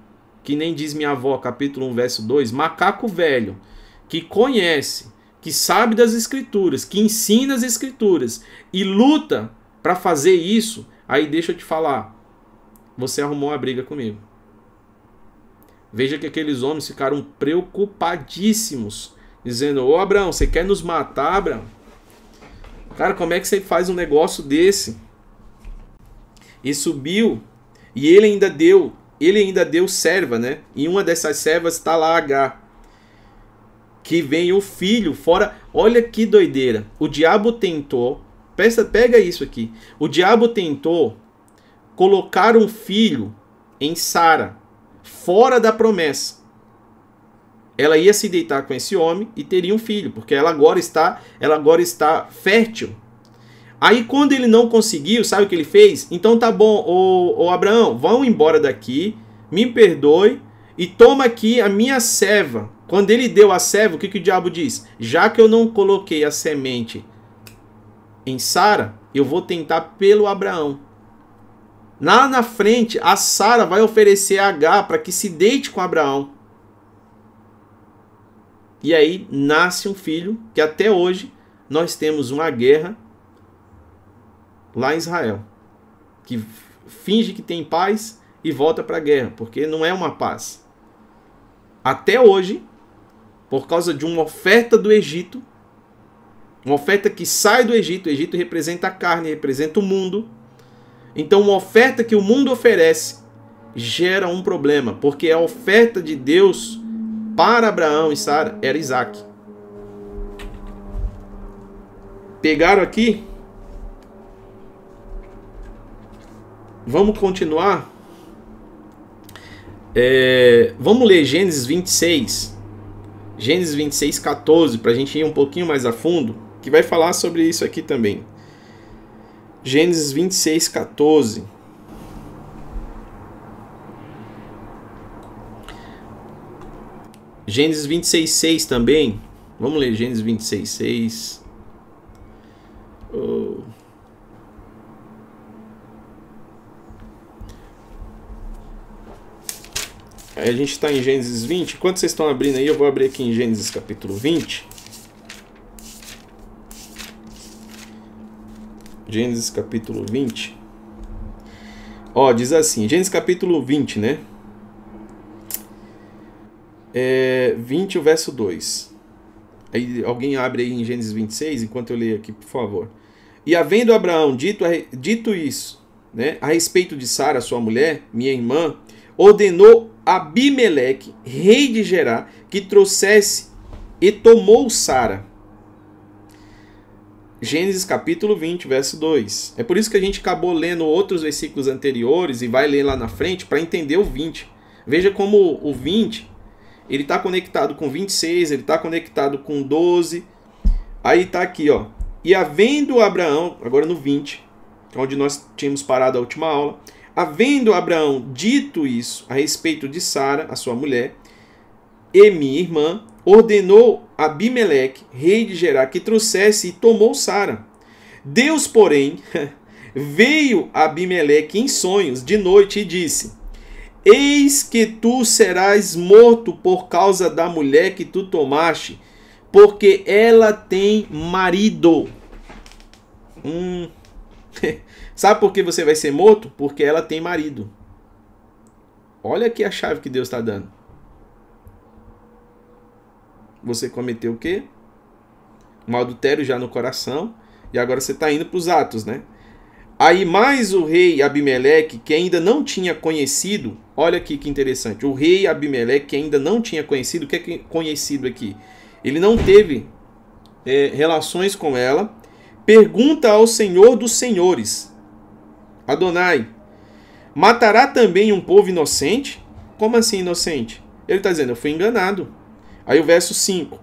que nem diz minha avó, capítulo 1, verso 2, macaco velho, que conhece, que sabe das escrituras, que ensina as escrituras e luta para fazer isso, aí deixa eu te falar, você arrumou uma briga comigo. Veja que aqueles homens ficaram preocupadíssimos, dizendo: Ô Abraão, você quer nos matar, Abraão? Cara, como é que você faz um negócio desse? E subiu e ele ainda deu, ele ainda deu serva, né? E uma dessas servas está lá H. Que vem o filho fora. Olha que doideira. O diabo tentou, peça, pega isso aqui. O diabo tentou colocar um filho em Sara, fora da promessa. Ela ia se deitar com esse homem e teria um filho, porque ela agora está, ela agora está fértil. Aí quando ele não conseguiu, sabe o que ele fez? Então tá bom, ô Abraão, vão embora daqui, me perdoe e toma aqui a minha serva. Quando ele deu a serva, o que, que o diabo diz? Já que eu não coloquei a semente em Sara, eu vou tentar pelo Abraão. Lá na frente, a Sara vai oferecer a H para que se deite com Abraão. E aí nasce um filho que até hoje nós temos uma guerra lá em Israel, que finge que tem paz e volta para a guerra, porque não é uma paz. Até hoje, por causa de uma oferta do Egito, uma oferta que sai do Egito, o Egito representa a carne, representa o mundo. Então, uma oferta que o mundo oferece gera um problema, porque a oferta de Deus para Abraão e Sara era Isaac. Pegaram aqui Vamos continuar? É, vamos ler Gênesis 26. Gênesis 26, 14, para a gente ir um pouquinho mais a fundo, que vai falar sobre isso aqui também. Gênesis 26, 14. Gênesis 26, 6 também. Vamos ler Gênesis 26, 6. Oh. A gente está em Gênesis 20. Enquanto vocês estão abrindo aí, eu vou abrir aqui em Gênesis capítulo 20. Gênesis capítulo 20. Ó, diz assim, Gênesis capítulo 20, né? É, 20, o verso 2. Aí alguém abre aí em Gênesis 26, enquanto eu leio aqui, por favor. E havendo Abraão dito, dito isso, né, a respeito de Sara, sua mulher, minha irmã, ordenou Abimeleque, rei de Gerá, que trouxesse e tomou Sara. Gênesis capítulo 20, verso 2. É por isso que a gente acabou lendo outros versículos anteriores e vai ler lá na frente para entender o 20. Veja como o 20 ele está conectado com 26, ele está conectado com 12. Aí está aqui, ó. E havendo Abraão, agora no 20, onde nós tínhamos parado a última aula, havendo Abraão dito isso a respeito de Sara, a sua mulher, e minha irmã, ordenou Abimeleque, rei de Gerar, que trouxesse e tomou Sara. Deus, porém, veio a Abimeleque em sonhos de noite e disse: Eis que tu serás morto por causa da mulher que tu tomaste, porque ela tem marido. Hum. Sabe por que você vai ser morto? Porque ela tem marido. Olha aqui a chave que Deus está dando. Você cometeu o quê? Um adultério já no coração. E agora você está indo para os atos, né? Aí mais o rei Abimeleque, que ainda não tinha conhecido, olha aqui que interessante, o rei Abimeleque, que ainda não tinha conhecido, o que é conhecido aqui? Ele não teve é, relações com ela, pergunta ao Senhor dos Senhores, Adonai, matará também um povo inocente? Como assim inocente? Ele está dizendo, eu fui enganado. Aí o verso 5.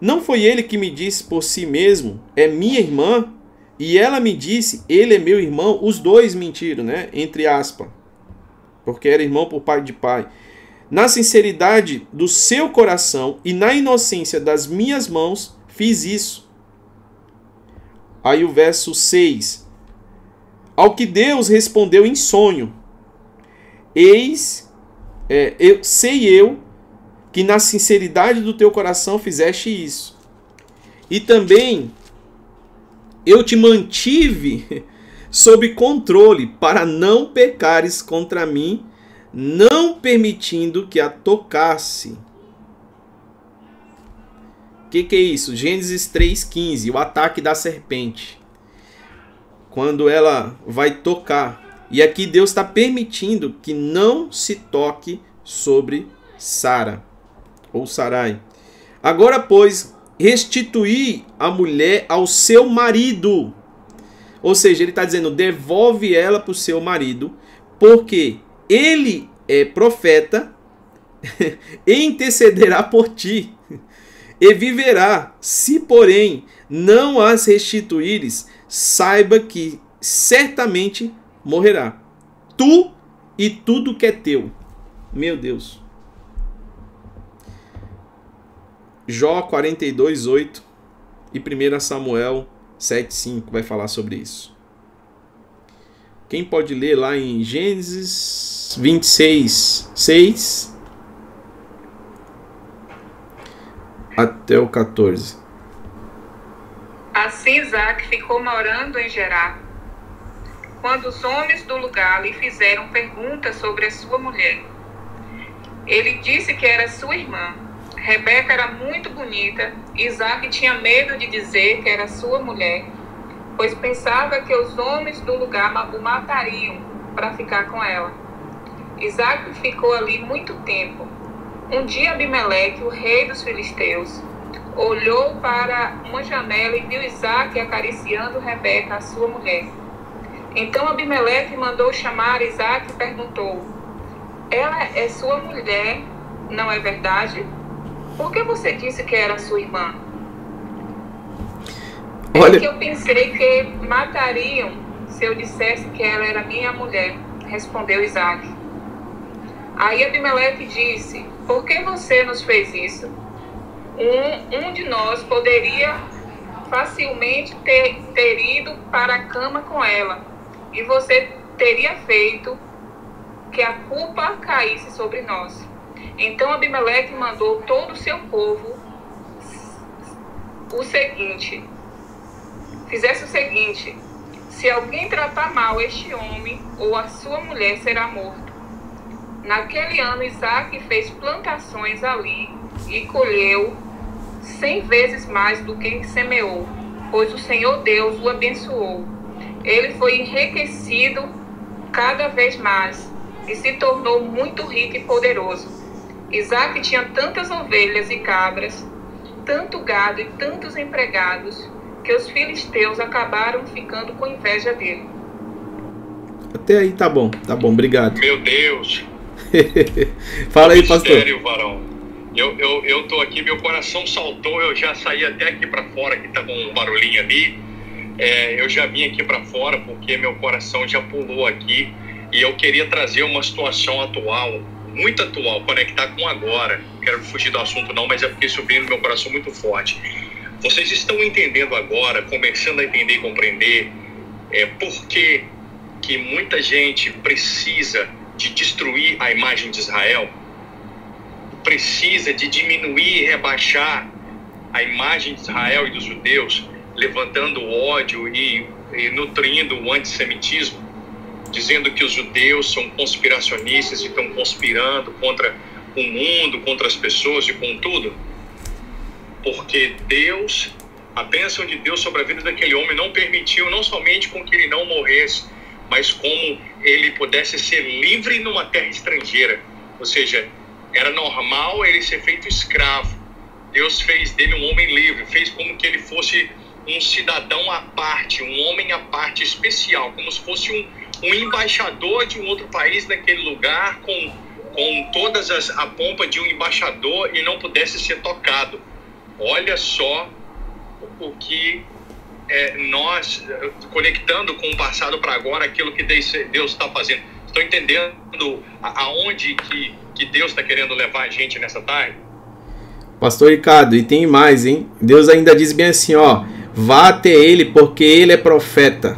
Não foi ele que me disse por si mesmo, é minha irmã? E ela me disse, ele é meu irmão, os dois mentiram, né? Entre aspas. Porque era irmão por pai de pai. Na sinceridade do seu coração e na inocência das minhas mãos, fiz isso. Aí o verso 6. Ao que Deus respondeu em sonho: Eis, é, eu, sei eu que na sinceridade do teu coração fizeste isso. E também eu te mantive sob controle para não pecares contra mim, não permitindo que a tocasse. O que, que é isso? Gênesis 3,15, o ataque da serpente. Quando ela vai tocar. E aqui Deus está permitindo que não se toque sobre Sara ou Sarai. Agora, pois, restituir a mulher ao seu marido. Ou seja, ele está dizendo: devolve ela para o seu marido, porque ele é profeta e intercederá por ti, e viverá. Se, porém, não as restituíres, saiba que certamente morrerá. Tu e tudo que é teu. Meu Deus. Jó 42, 8 e 1 Samuel 7, 5 vai falar sobre isso. Quem pode ler lá em Gênesis 26, 6 até o 14. Assim Isaac ficou morando em Gerar. Quando os homens do lugar lhe fizeram perguntas sobre a sua mulher, ele disse que era sua irmã Rebeca era muito bonita. Isaac tinha medo de dizer que era sua mulher, pois pensava que os homens do lugar o matariam para ficar com ela. Isaac ficou ali muito tempo. Um dia Abimeleque, o rei dos filisteus, olhou para uma janela e viu Isaac acariciando Rebeca, sua mulher. Então Abimeleque mandou chamar Isaac e perguntou: Ela é sua mulher, não é verdade? Por que você disse que era sua irmã? É Olha... É que eu pensei que matariam se eu dissesse que ela era minha mulher, respondeu Isaac. Aí Abimeleque disse: Por que você nos fez isso? Um, um de nós poderia facilmente ter, ter ido para a cama com ela, e você teria feito que a culpa caísse sobre nós. Então Abimeleque mandou todo o seu povo o seguinte: fizesse o seguinte: se alguém tratar mal este homem ou a sua mulher, será morto. Naquele ano, Isaac fez plantações ali e colheu cem vezes mais do que semeou, pois o Senhor Deus o abençoou. Ele foi enriquecido cada vez mais e se tornou muito rico e poderoso. Isaac tinha tantas ovelhas e cabras, tanto gado e tantos empregados, que os filisteus acabaram ficando com inveja dele. Até aí tá bom, tá bom, obrigado. Meu Deus! Fala aí, pastor. varão. Eu, eu, eu tô aqui, meu coração saltou, eu já saí até aqui para fora, que tava um barulhinho ali. É, eu já vim aqui para fora porque meu coração já pulou aqui e eu queria trazer uma situação atual, muito atual, conectar com agora. Quero fugir do assunto não, mas é porque isso veio no meu coração muito forte. Vocês estão entendendo agora, começando a entender e compreender é, por que, que muita gente precisa de destruir a imagem de Israel? precisa de diminuir e rebaixar a imagem de Israel e dos judeus, levantando ódio e, e nutrindo o antissemitismo, dizendo que os judeus são conspiracionistas e estão conspirando contra o mundo, contra as pessoas e com tudo? Porque Deus, a bênção de Deus sobre a vida daquele homem não permitiu não somente com que ele não morresse, mas como ele pudesse ser livre numa terra estrangeira. Ou seja, era normal ele ser feito escravo. Deus fez dele um homem livre, fez como que ele fosse um cidadão à parte, um homem à parte especial, como se fosse um, um embaixador de um outro país naquele lugar, com, com todas as a pompa de um embaixador e não pudesse ser tocado. Olha só o que é, nós, conectando com o passado para agora, aquilo que Deus está fazendo. Estão entendendo aonde que que Deus está querendo levar a gente nessa tarde? Pastor Ricardo, e tem mais, hein? Deus ainda diz bem assim, ó, vá até ele porque ele é profeta.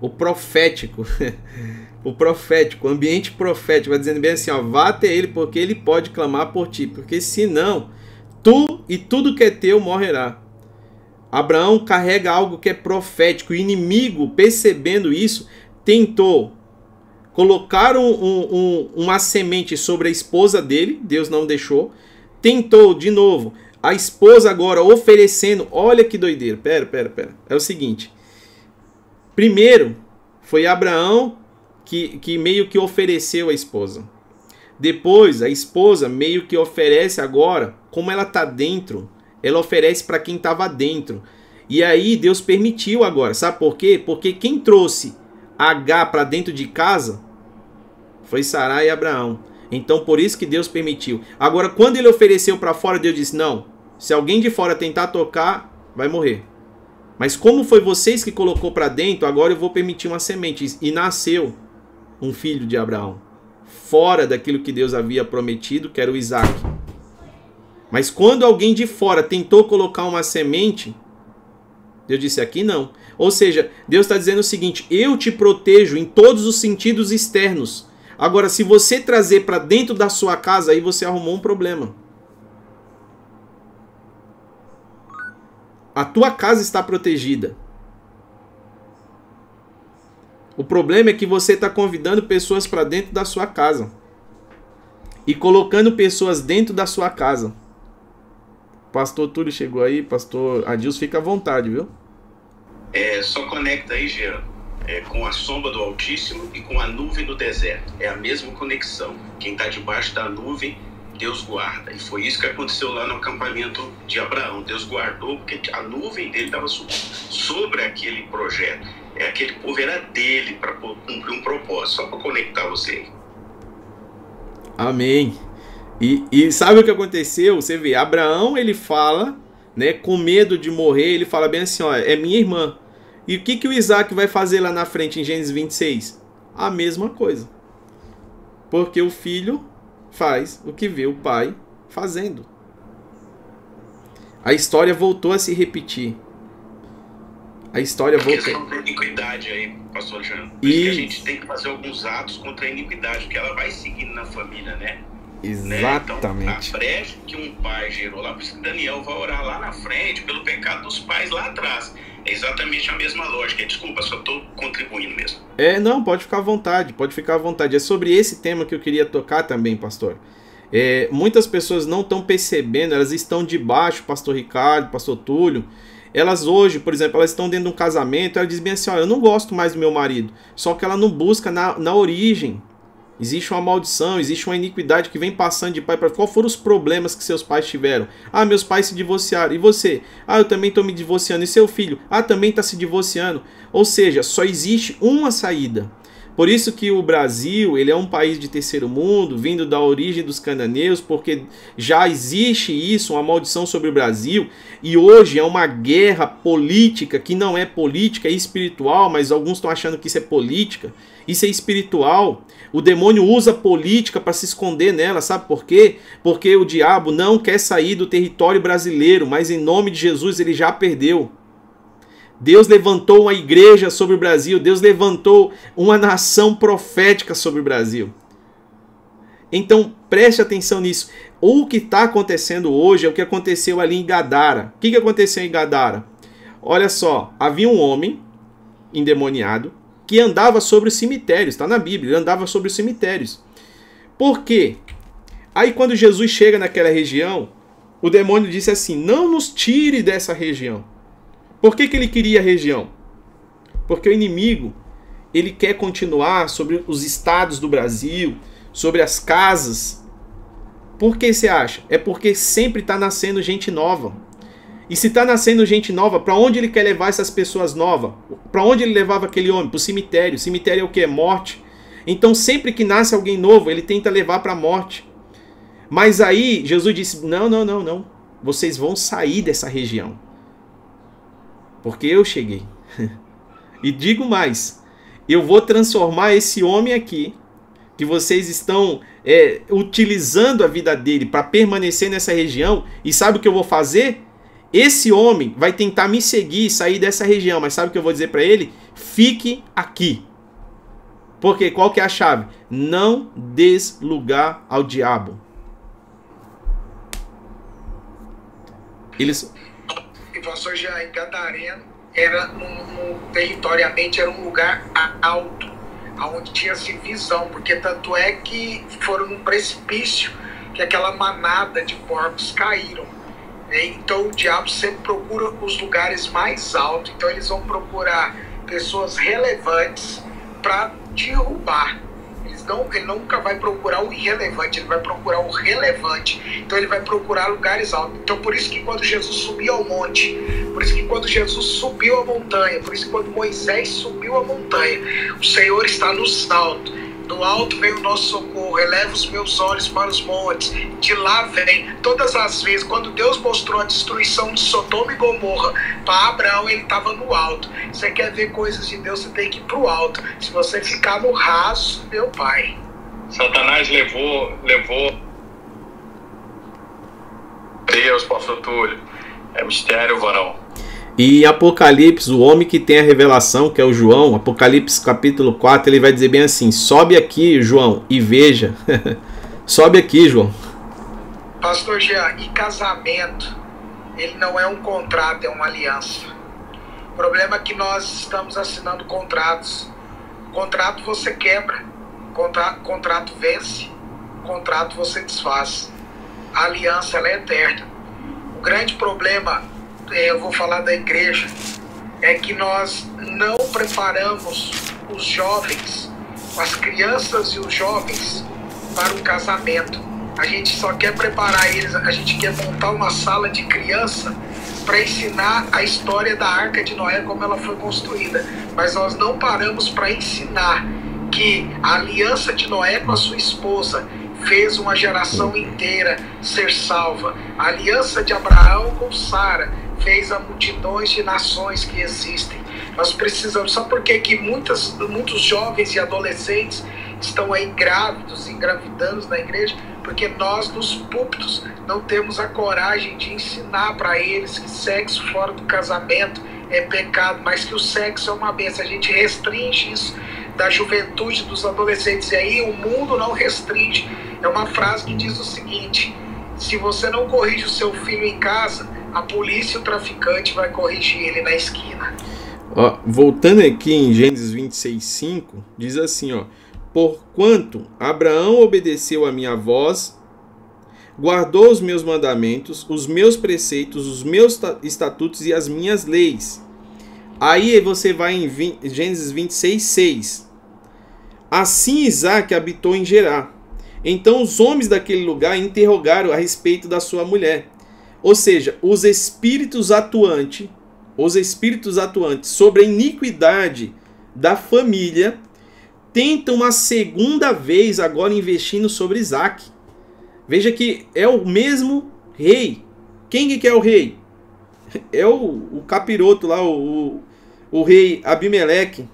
O profético, o profético, o ambiente profético, vai dizendo bem assim, ó, vá até ele porque ele pode clamar por ti, porque senão tu e tudo que é teu morrerá. Abraão carrega algo que é profético. O inimigo, percebendo isso, tentou colocaram um, um, uma semente sobre a esposa dele, Deus não deixou. Tentou de novo, a esposa agora oferecendo. Olha que doideira, pera, pera, pera. É o seguinte: primeiro foi Abraão que, que meio que ofereceu a esposa. Depois, a esposa meio que oferece agora, como ela tá dentro, ela oferece para quem estava dentro. E aí Deus permitiu agora, sabe por quê? Porque quem trouxe H para dentro de casa foi Sarai e Abraão. Então por isso que Deus permitiu. Agora quando ele ofereceu para fora, Deus disse: "Não. Se alguém de fora tentar tocar, vai morrer. Mas como foi vocês que colocou para dentro, agora eu vou permitir uma semente e nasceu um filho de Abraão, fora daquilo que Deus havia prometido, que era o Isaac. Mas quando alguém de fora tentou colocar uma semente, Deus disse aqui não. Ou seja, Deus está dizendo o seguinte: eu te protejo em todos os sentidos externos. Agora, se você trazer para dentro da sua casa, aí você arrumou um problema. A tua casa está protegida. O problema é que você está convidando pessoas para dentro da sua casa e colocando pessoas dentro da sua casa. Pastor Túlio chegou aí, pastor Adilson, fica à vontade, viu? É, só conecta aí, Jean, é, com a sombra do Altíssimo e com a nuvem do deserto. É a mesma conexão. Quem está debaixo da nuvem, Deus guarda. E foi isso que aconteceu lá no acampamento de Abraão. Deus guardou porque a nuvem dele estava sobre aquele projeto. É aquele povo era dele para cumprir um propósito. Só para conectar você. Amém. E, e sabe o que aconteceu? Você vê, Abraão ele fala né, com medo de morrer, ele fala bem assim, ó, é minha irmã. E o que, que o Isaac vai fazer lá na frente em Gênesis 26? A mesma coisa. Porque o filho faz o que vê o pai fazendo. A história voltou a se repetir. A história a voltou. questão da iniquidade aí, pastor Jean. Por isso que a gente tem que fazer alguns atos contra a iniquidade, porque ela vai seguindo na família, né? Exatamente. Né? Então, a brecha que um pai gerou lá, por isso que Daniel vai orar lá na frente pelo pecado dos pais lá atrás. É exatamente a mesma lógica. Desculpa, só estou contribuindo mesmo. É, não, pode ficar à vontade, pode ficar à vontade. É sobre esse tema que eu queria tocar também, pastor. É, muitas pessoas não estão percebendo, elas estão debaixo, pastor Ricardo, pastor Túlio. Elas hoje, por exemplo, elas estão dentro de um casamento, ela diz bem assim, ó, eu não gosto mais do meu marido. Só que ela não busca na, na origem Existe uma maldição, existe uma iniquidade que vem passando de pai para qual foram os problemas que seus pais tiveram? Ah, meus pais se divorciaram. E você? Ah, eu também estou me divorciando. E seu filho? Ah, também está se divorciando. Ou seja, só existe uma saída. Por isso que o Brasil, ele é um país de terceiro mundo, vindo da origem dos cananeus, porque já existe isso, uma maldição sobre o Brasil, e hoje é uma guerra política que não é política, é espiritual, mas alguns estão achando que isso é política. Isso é espiritual. O demônio usa política para se esconder nela, sabe por quê? Porque o diabo não quer sair do território brasileiro, mas em nome de Jesus ele já perdeu. Deus levantou uma igreja sobre o Brasil, Deus levantou uma nação profética sobre o Brasil. Então preste atenção nisso. O que está acontecendo hoje é o que aconteceu ali em Gadara. O que, que aconteceu em Gadara? Olha só, havia um homem endemoniado que andava sobre os cemitérios, está na Bíblia, ele andava sobre os cemitérios. Por quê? Aí quando Jesus chega naquela região, o demônio disse assim: Não nos tire dessa região. Por que, que ele queria a região? Porque o inimigo ele quer continuar sobre os estados do Brasil, sobre as casas. Por que você acha? É porque sempre está nascendo gente nova. E se está nascendo gente nova, para onde ele quer levar essas pessoas novas? Para onde ele levava aquele homem? Para o cemitério. Cemitério é o que? É morte. Então sempre que nasce alguém novo, ele tenta levar para a morte. Mas aí Jesus disse: não, não, não, não. Vocês vão sair dessa região. Porque eu cheguei. e digo mais: eu vou transformar esse homem aqui, que vocês estão é, utilizando a vida dele para permanecer nessa região, e sabe o que eu vou fazer? Esse homem vai tentar me seguir e sair dessa região, mas sabe o que eu vou dizer para ele? Fique aqui. Porque qual que é a chave? Não des lugar ao diabo. Eles pastor já em Gadareno era um, um, territoriamente era um lugar alto, onde tinha-se visão, porque tanto é que foram num precipício que aquela manada de porcos caíram. Né? Então o diabo sempre procura os lugares mais altos, então eles vão procurar pessoas relevantes para derrubar não, ele nunca vai procurar o irrelevante, ele vai procurar o relevante. Então ele vai procurar lugares altos. Então por isso que quando Jesus subiu ao monte, por isso que quando Jesus subiu a montanha, por isso que quando Moisés subiu a montanha, o Senhor está no salto do alto vem o nosso socorro, eleva os meus olhos para os montes, de lá vem. Todas as vezes, quando Deus mostrou a destruição de Sodoma e Gomorra para Abraão, ele estava no alto. Você quer ver coisas de Deus, você tem que ir para o alto. Se você ficar no raso, meu pai. Satanás levou, levou Deus, pastor Túlio. É mistério, varão. E Apocalipse, o homem que tem a revelação, que é o João, Apocalipse capítulo 4, ele vai dizer bem assim: sobe aqui, João, e veja. sobe aqui, João. Pastor Jean, e casamento, ele não é um contrato, é uma aliança. O problema é que nós estamos assinando contratos. Contrato você quebra, contrato, contrato vence, contrato você desfaz. A aliança é eterna. O grande problema eu vou falar da igreja, é que nós não preparamos os jovens, as crianças e os jovens para o casamento. A gente só quer preparar eles, a gente quer montar uma sala de criança para ensinar a história da Arca de Noé como ela foi construída, mas nós não paramos para ensinar que a aliança de Noé com a sua esposa fez uma geração inteira ser salva. A aliança de Abraão com Sara fez a multidões de nações que existem. Nós precisamos, só porque que muitas, muitos jovens e adolescentes estão aí grávidos, engravidando na igreja, porque nós nos púlpitos não temos a coragem de ensinar para eles que sexo fora do casamento é pecado, mas que o sexo é uma benção. A gente restringe isso da juventude, dos adolescentes, e aí o mundo não restringe. É uma frase que diz o seguinte: se você não corrige o seu filho em casa, a polícia e o traficante vai corrigir ele na esquina. Ó, voltando aqui em Gênesis 26:5, diz assim, ó: Porquanto Abraão obedeceu a minha voz, guardou os meus mandamentos, os meus preceitos, os meus estatutos e as minhas leis. Aí você vai em Gênesis 26:6. Assim Isaac habitou em Gerar. Então os homens daquele lugar interrogaram a respeito da sua mulher. Ou seja, os espíritos atuantes, os espíritos atuantes sobre a iniquidade da família tenta uma segunda vez agora investindo sobre Isaac. Veja que é o mesmo rei. Quem que é o rei? É o, o capiroto lá, o, o, o rei Abimeleque.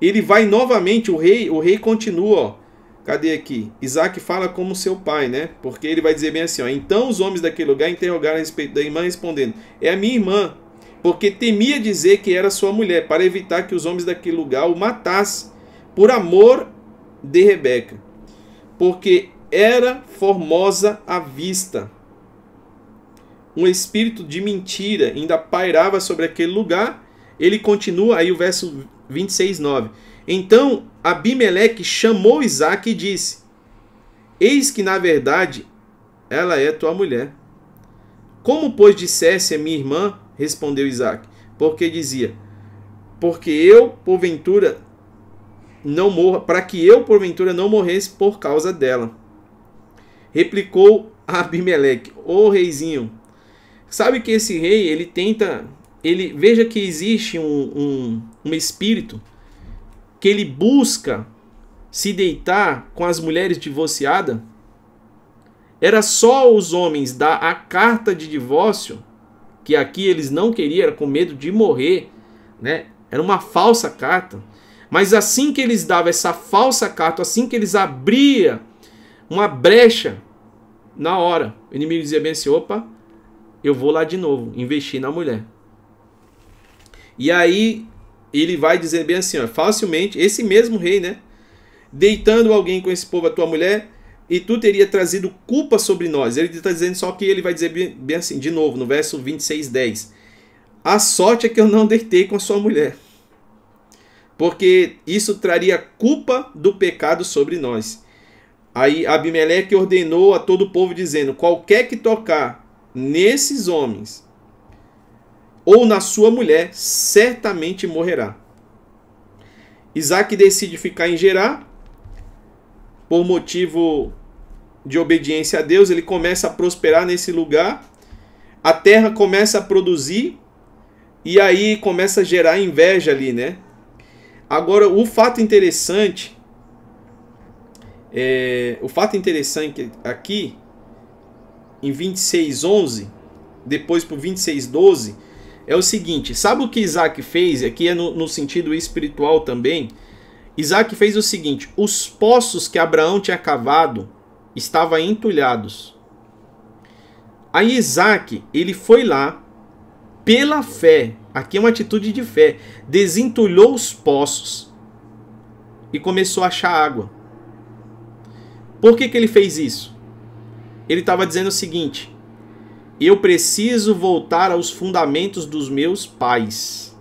Ele vai novamente, o rei, o rei continua, ó. Cadê aqui? Isaac fala como seu pai, né? Porque ele vai dizer bem assim, ó. Então os homens daquele lugar interrogaram a respeito da irmã, respondendo: É a minha irmã, porque temia dizer que era sua mulher, para evitar que os homens daquele lugar o matassem, por amor de Rebeca. Porque era formosa à vista. Um espírito de mentira ainda pairava sobre aquele lugar. Ele continua, aí o verso 26, 9. Então Abimeleque chamou Isaac e disse: Eis que na verdade ela é tua mulher. Como, pois, dissesse a minha irmã, respondeu Isaac, porque dizia: Porque eu, porventura, não morra, para que eu, porventura, não morresse por causa dela. Replicou Abimeleque: Ô reizinho, sabe que esse rei, ele tenta ele veja que existe um, um, um espírito que ele busca se deitar com as mulheres divorciadas. Era só os homens dar a carta de divórcio, que aqui eles não queriam, era com medo de morrer, né? Era uma falsa carta. Mas assim que eles davam essa falsa carta, assim que eles abriam uma brecha, na hora, o inimigo dizia bem assim: opa, eu vou lá de novo, investir na mulher. E aí ele vai dizer bem assim, ó, facilmente, esse mesmo rei, né? Deitando alguém com esse povo, a tua mulher, e tu teria trazido culpa sobre nós. Ele está dizendo só que ele vai dizer bem, bem assim, de novo, no verso 26, 10. A sorte é que eu não deitei com a sua mulher. Porque isso traria culpa do pecado sobre nós. Aí Abimeleque ordenou a todo o povo, dizendo: Qualquer que tocar nesses homens ou na sua mulher, certamente morrerá. Isaac decide ficar em Gerar, por motivo de obediência a Deus, ele começa a prosperar nesse lugar, a terra começa a produzir, e aí começa a gerar inveja ali, né? Agora, o fato interessante, é, o fato interessante aqui, em 26:11, depois para 26:12, é o seguinte: sabe o que Isaac fez? Aqui é no, no sentido espiritual também. Isaac fez o seguinte: os poços que Abraão tinha cavado estavam entulhados. Aí Isaac, ele foi lá, pela fé, aqui é uma atitude de fé, desentulhou os poços e começou a achar água. Por que, que ele fez isso? Ele estava dizendo o seguinte: eu preciso voltar aos fundamentos dos meus pais.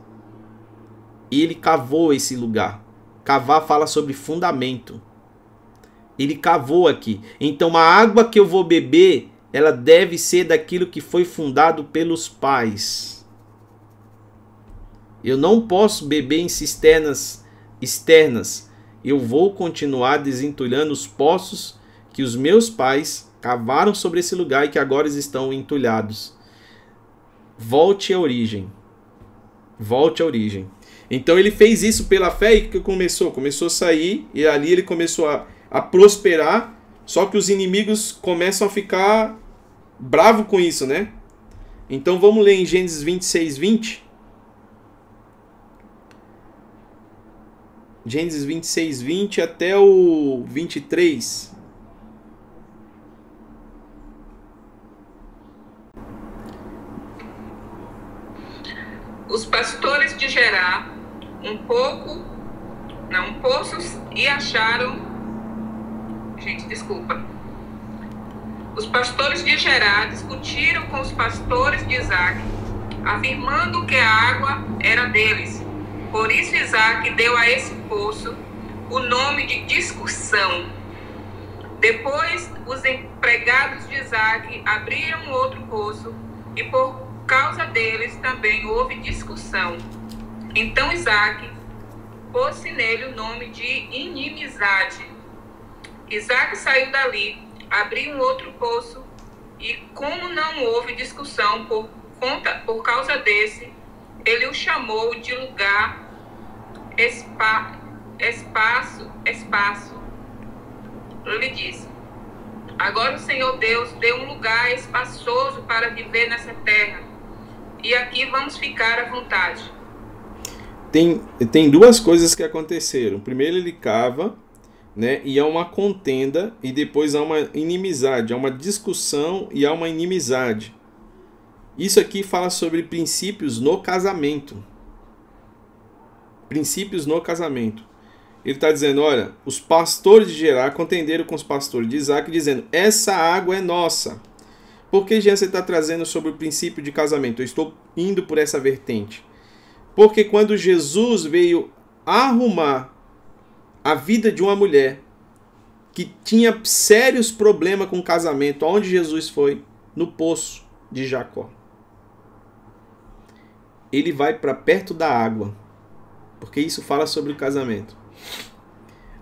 Ele cavou esse lugar. Cavar fala sobre fundamento. Ele cavou aqui. Então a água que eu vou beber, ela deve ser daquilo que foi fundado pelos pais. Eu não posso beber em cisternas externas. Eu vou continuar desentulhando os poços que os meus pais cavaram sobre esse lugar e que agora estão entulhados. Volte à origem. Volte à origem. Então ele fez isso pela fé e que começou? Começou a sair e ali ele começou a, a prosperar. Só que os inimigos começam a ficar bravo com isso, né? Então vamos ler em Gênesis 26, 20. Gênesis 26, 20 até o 23. Os pastores de Gerá um pouco, não, um poço e acharam. Gente, desculpa. Os pastores de Gerá discutiram com os pastores de Isaac, afirmando que a água era deles. Por isso Isaac deu a esse poço o nome de discussão. Depois, os empregados de Isaac abriram outro poço e por causa deles também houve discussão. Então Isaac pôs-se nele o nome de inimizade. Isaac saiu dali, abriu um outro poço, e como não houve discussão por, conta, por causa desse, ele o chamou de lugar espa, espaço, espaço. Ele disse: Agora o Senhor Deus deu um lugar espaçoso para viver nessa terra, e aqui vamos ficar à vontade. Tem, tem duas coisas que aconteceram. Primeiro ele cava, né, e há uma contenda, e depois há uma inimizade, há uma discussão e há uma inimizade. Isso aqui fala sobre princípios no casamento. Princípios no casamento. Ele está dizendo: olha, os pastores de Gerar contenderam com os pastores de Isaac, dizendo: essa água é nossa. Por que Jean você está trazendo sobre o princípio de casamento? Eu estou indo por essa vertente. Porque quando Jesus veio arrumar a vida de uma mulher que tinha sérios problemas com casamento, aonde Jesus foi? No poço de Jacó ele vai para perto da água, porque isso fala sobre o casamento.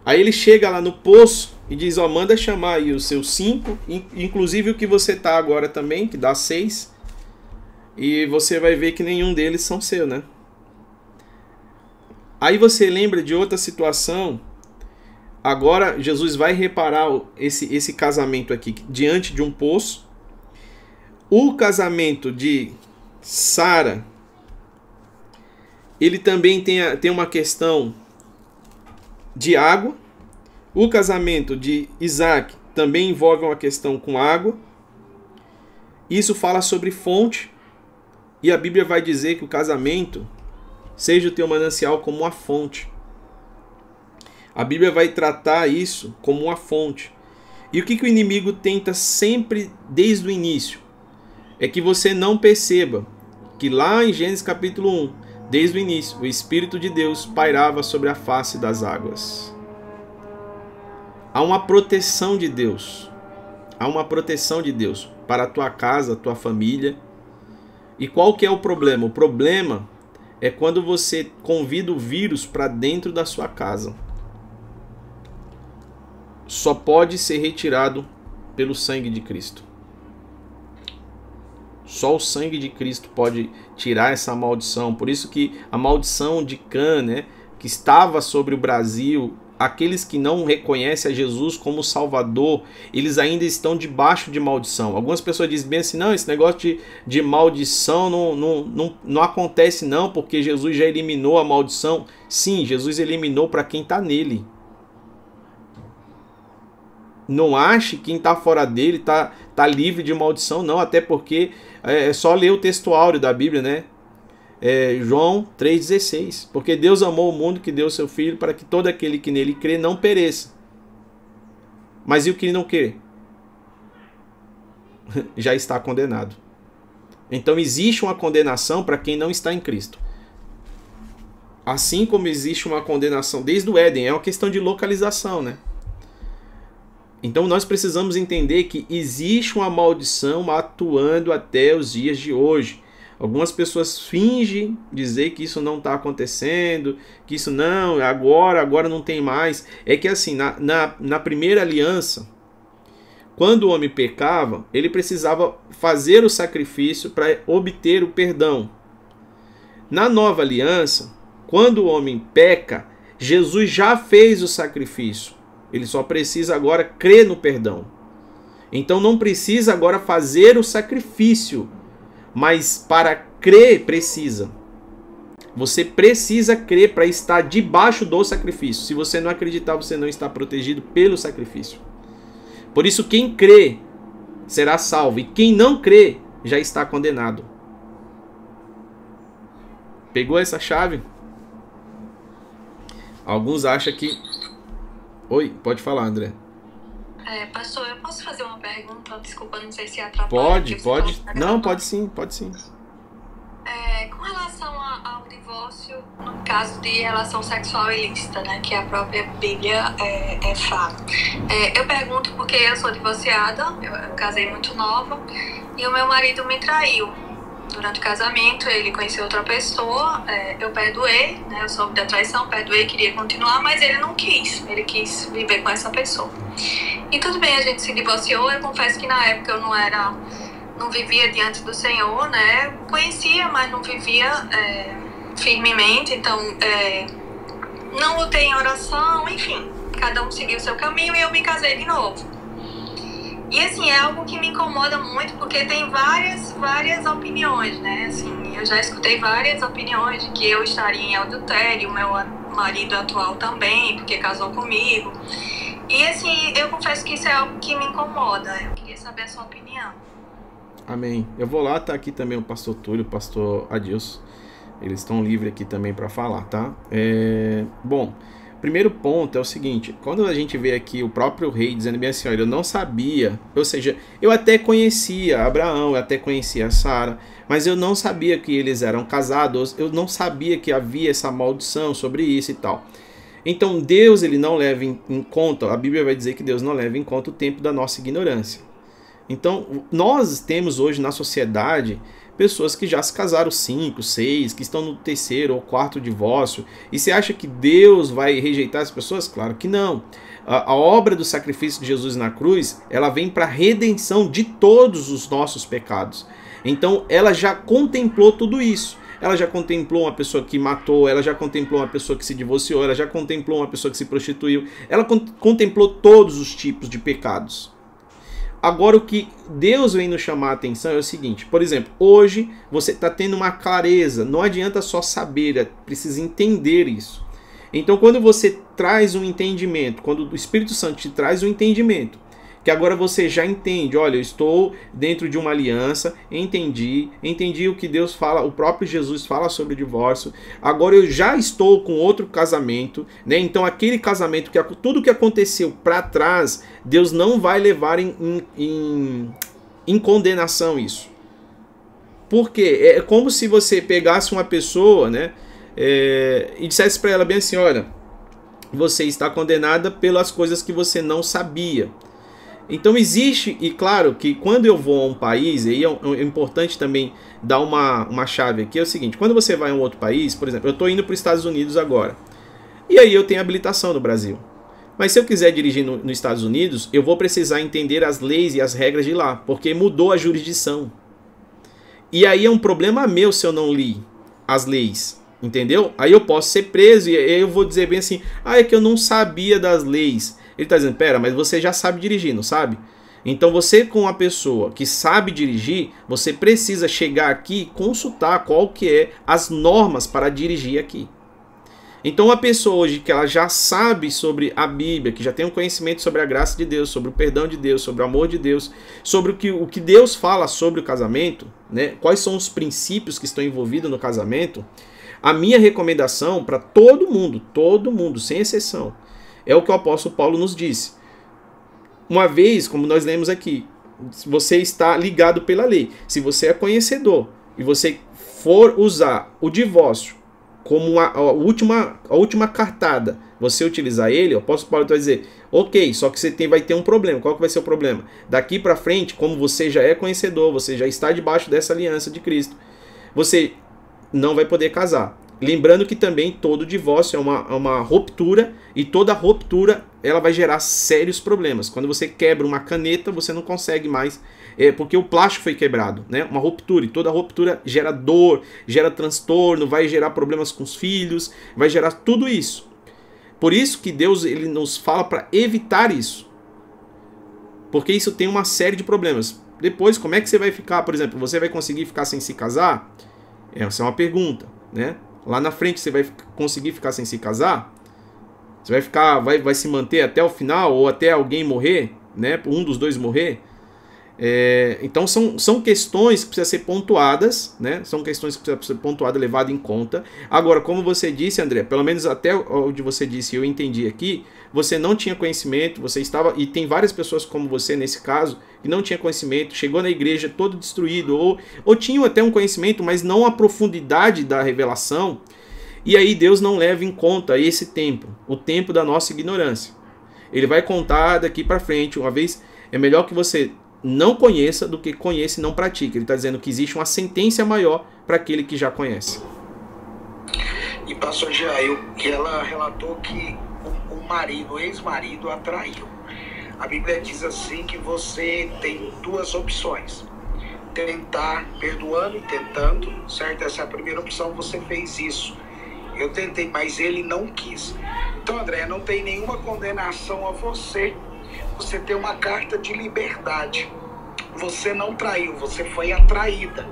Aí ele chega lá no poço e diz: Ó, manda chamar aí os seus cinco, inclusive o que você tá agora também, que dá seis, e você vai ver que nenhum deles são seu, né? Aí você lembra de outra situação. Agora Jesus vai reparar esse, esse casamento aqui diante de um poço. O casamento de Sara ele também tem, tem uma questão de água. O casamento de Isaac também envolve uma questão com água. Isso fala sobre fonte. E a Bíblia vai dizer que o casamento seja o teu manancial como uma fonte. A Bíblia vai tratar isso como uma fonte. E o que, que o inimigo tenta sempre desde o início? É que você não perceba que lá em Gênesis capítulo 1, Desde o início, o Espírito de Deus pairava sobre a face das águas. Há uma proteção de Deus. Há uma proteção de Deus para a tua casa, a tua família. E qual que é o problema? O problema é quando você convida o vírus para dentro da sua casa. Só pode ser retirado pelo sangue de Cristo. Só o sangue de Cristo pode tirar essa maldição. Por isso que a maldição de Cã, né, que estava sobre o Brasil, aqueles que não reconhecem a Jesus como Salvador, eles ainda estão debaixo de maldição. Algumas pessoas dizem bem assim, não, esse negócio de, de maldição não, não, não, não acontece não, porque Jesus já eliminou a maldição. Sim, Jesus eliminou para quem está nele. Não ache que quem está fora dele está tá livre de maldição, não, até porque é, é só ler o texto áureo da Bíblia, né? É, João 3,16. Porque Deus amou o mundo que deu seu Filho para que todo aquele que nele crê não pereça. Mas e o que não crê? Já está condenado. Então existe uma condenação para quem não está em Cristo. Assim como existe uma condenação desde o Éden, é uma questão de localização, né? Então nós precisamos entender que existe uma maldição atuando até os dias de hoje. Algumas pessoas fingem dizer que isso não está acontecendo, que isso não, agora, agora não tem mais. É que assim, na, na, na primeira aliança, quando o homem pecava, ele precisava fazer o sacrifício para obter o perdão. Na nova aliança, quando o homem peca, Jesus já fez o sacrifício. Ele só precisa agora crer no perdão. Então não precisa agora fazer o sacrifício, mas para crer precisa. Você precisa crer para estar debaixo do sacrifício. Se você não acreditar, você não está protegido pelo sacrifício. Por isso, quem crê será salvo, e quem não crê já está condenado. Pegou essa chave? Alguns acham que Oi, pode falar, André. É, pastor, eu posso fazer uma pergunta? Desculpa, não sei se atrapalha. Pode, pode. Não, pode sim, pode sim. É, com relação ao divórcio, no caso de relação sexual ilícita, né, que a própria Bíblia é, é fala. É, eu pergunto porque eu sou divorciada, eu, eu casei muito nova, e o meu marido me traiu durante o casamento, ele conheceu outra pessoa, é, eu perdoei, né, eu soube da traição, perdoei, queria continuar, mas ele não quis, ele quis viver com essa pessoa. E tudo bem, a gente se divorciou, eu confesso que na época eu não era, não vivia diante do Senhor, né, conhecia, mas não vivia é, firmemente, então é, não lutei em oração, enfim, cada um seguiu o seu caminho e eu me casei de novo. E assim, é algo que me incomoda muito porque tem várias, várias opiniões, né? Assim, eu já escutei várias opiniões de que eu estaria em adultério, meu marido atual também, porque casou comigo. E assim, eu confesso que isso é algo que me incomoda. Eu queria saber a sua opinião. Amém. Eu vou lá, tá aqui também o pastor Túlio, o pastor Adilson. Eles estão livres aqui também para falar, tá? É... Bom, primeiro ponto é o seguinte: quando a gente vê aqui o próprio rei dizendo bem assim, olha, eu não sabia, ou seja, eu até conhecia Abraão, eu até conhecia Sara, mas eu não sabia que eles eram casados, eu não sabia que havia essa maldição sobre isso e tal. Então Deus ele não leva em, em conta, a Bíblia vai dizer que Deus não leva em conta o tempo da nossa ignorância. Então nós temos hoje na sociedade pessoas que já se casaram cinco, seis, que estão no terceiro ou quarto divórcio. E você acha que Deus vai rejeitar as pessoas? Claro que não. A, a obra do sacrifício de Jesus na cruz, ela vem para a redenção de todos os nossos pecados. Então, ela já contemplou tudo isso. Ela já contemplou uma pessoa que matou, ela já contemplou uma pessoa que se divorciou, ela já contemplou uma pessoa que se prostituiu, ela contemplou todos os tipos de pecados. Agora, o que Deus vem nos chamar a atenção é o seguinte: por exemplo, hoje você está tendo uma clareza, não adianta só saber, é precisa entender isso. Então, quando você traz um entendimento, quando o Espírito Santo te traz um entendimento, que agora você já entende, olha, eu estou dentro de uma aliança, entendi, entendi o que Deus fala, o próprio Jesus fala sobre o divórcio. Agora eu já estou com outro casamento, né? Então aquele casamento que tudo que aconteceu para trás, Deus não vai levar em, em, em, em condenação isso. Porque é como se você pegasse uma pessoa, né, é, e dissesse para ela bem assim, olha, você está condenada pelas coisas que você não sabia. Então existe, e claro que quando eu vou a um país, e é, é importante também dar uma, uma chave aqui, é o seguinte, quando você vai a um outro país, por exemplo, eu estou indo para os Estados Unidos agora, e aí eu tenho habilitação no Brasil. Mas se eu quiser dirigir no, nos Estados Unidos, eu vou precisar entender as leis e as regras de lá, porque mudou a jurisdição. E aí é um problema meu se eu não li as leis, entendeu? Aí eu posso ser preso e aí eu vou dizer bem assim: ah, é que eu não sabia das leis. Ele está dizendo, pera, mas você já sabe dirigir, não sabe? Então você com uma pessoa que sabe dirigir, você precisa chegar aqui e consultar qual que é as normas para dirigir aqui. Então uma pessoa hoje que ela já sabe sobre a Bíblia, que já tem um conhecimento sobre a graça de Deus, sobre o perdão de Deus, sobre o amor de Deus, sobre o que, o que Deus fala sobre o casamento, né? quais são os princípios que estão envolvidos no casamento, a minha recomendação para todo mundo, todo mundo, sem exceção, é o que o apóstolo Paulo nos disse. Uma vez, como nós lemos aqui, você está ligado pela lei. Se você é conhecedor e você for usar o divórcio como a, a, última, a última cartada, você utilizar ele, o apóstolo Paulo vai dizer, ok, só que você tem, vai ter um problema. Qual que vai ser o problema? Daqui para frente, como você já é conhecedor, você já está debaixo dessa aliança de Cristo, você não vai poder casar. Lembrando que também todo divórcio é uma, é uma ruptura e toda ruptura ela vai gerar sérios problemas. Quando você quebra uma caneta, você não consegue mais, é, porque o plástico foi quebrado, né? Uma ruptura e toda ruptura gera dor, gera transtorno, vai gerar problemas com os filhos, vai gerar tudo isso. Por isso que Deus ele nos fala para evitar isso, porque isso tem uma série de problemas. Depois, como é que você vai ficar, por exemplo, você vai conseguir ficar sem se casar? Essa é uma pergunta, né? Lá na frente você vai conseguir ficar sem se casar? Você vai ficar, vai, vai se manter até o final ou até alguém morrer, né? Um dos dois morrer? É, então são, são questões que precisam ser pontuadas, né? São questões que precisam ser pontuadas, levadas em conta. Agora, como você disse, André, pelo menos até onde você disse, eu entendi aqui, você não tinha conhecimento, você estava e tem várias pessoas como você nesse caso que não tinha conhecimento, chegou na igreja todo destruído ou ou tinham até um conhecimento, mas não a profundidade da revelação. E aí Deus não leva em conta esse tempo, o tempo da nossa ignorância. Ele vai contar daqui para frente, uma vez é melhor que você não conheça do que conheça e não pratique. Ele está dizendo que existe uma sentença maior para aquele que já conhece. E pastor Jair, ela relatou que o, o marido, o ex-marido, atraiu. A Bíblia diz assim que você tem duas opções. Tentar perdoando e tentando, certo? Essa é a primeira opção, você fez isso. Eu tentei, mas ele não quis. Então, André, não tem nenhuma condenação a você. Você tem uma carta de liberdade. Você não traiu, você foi atraída.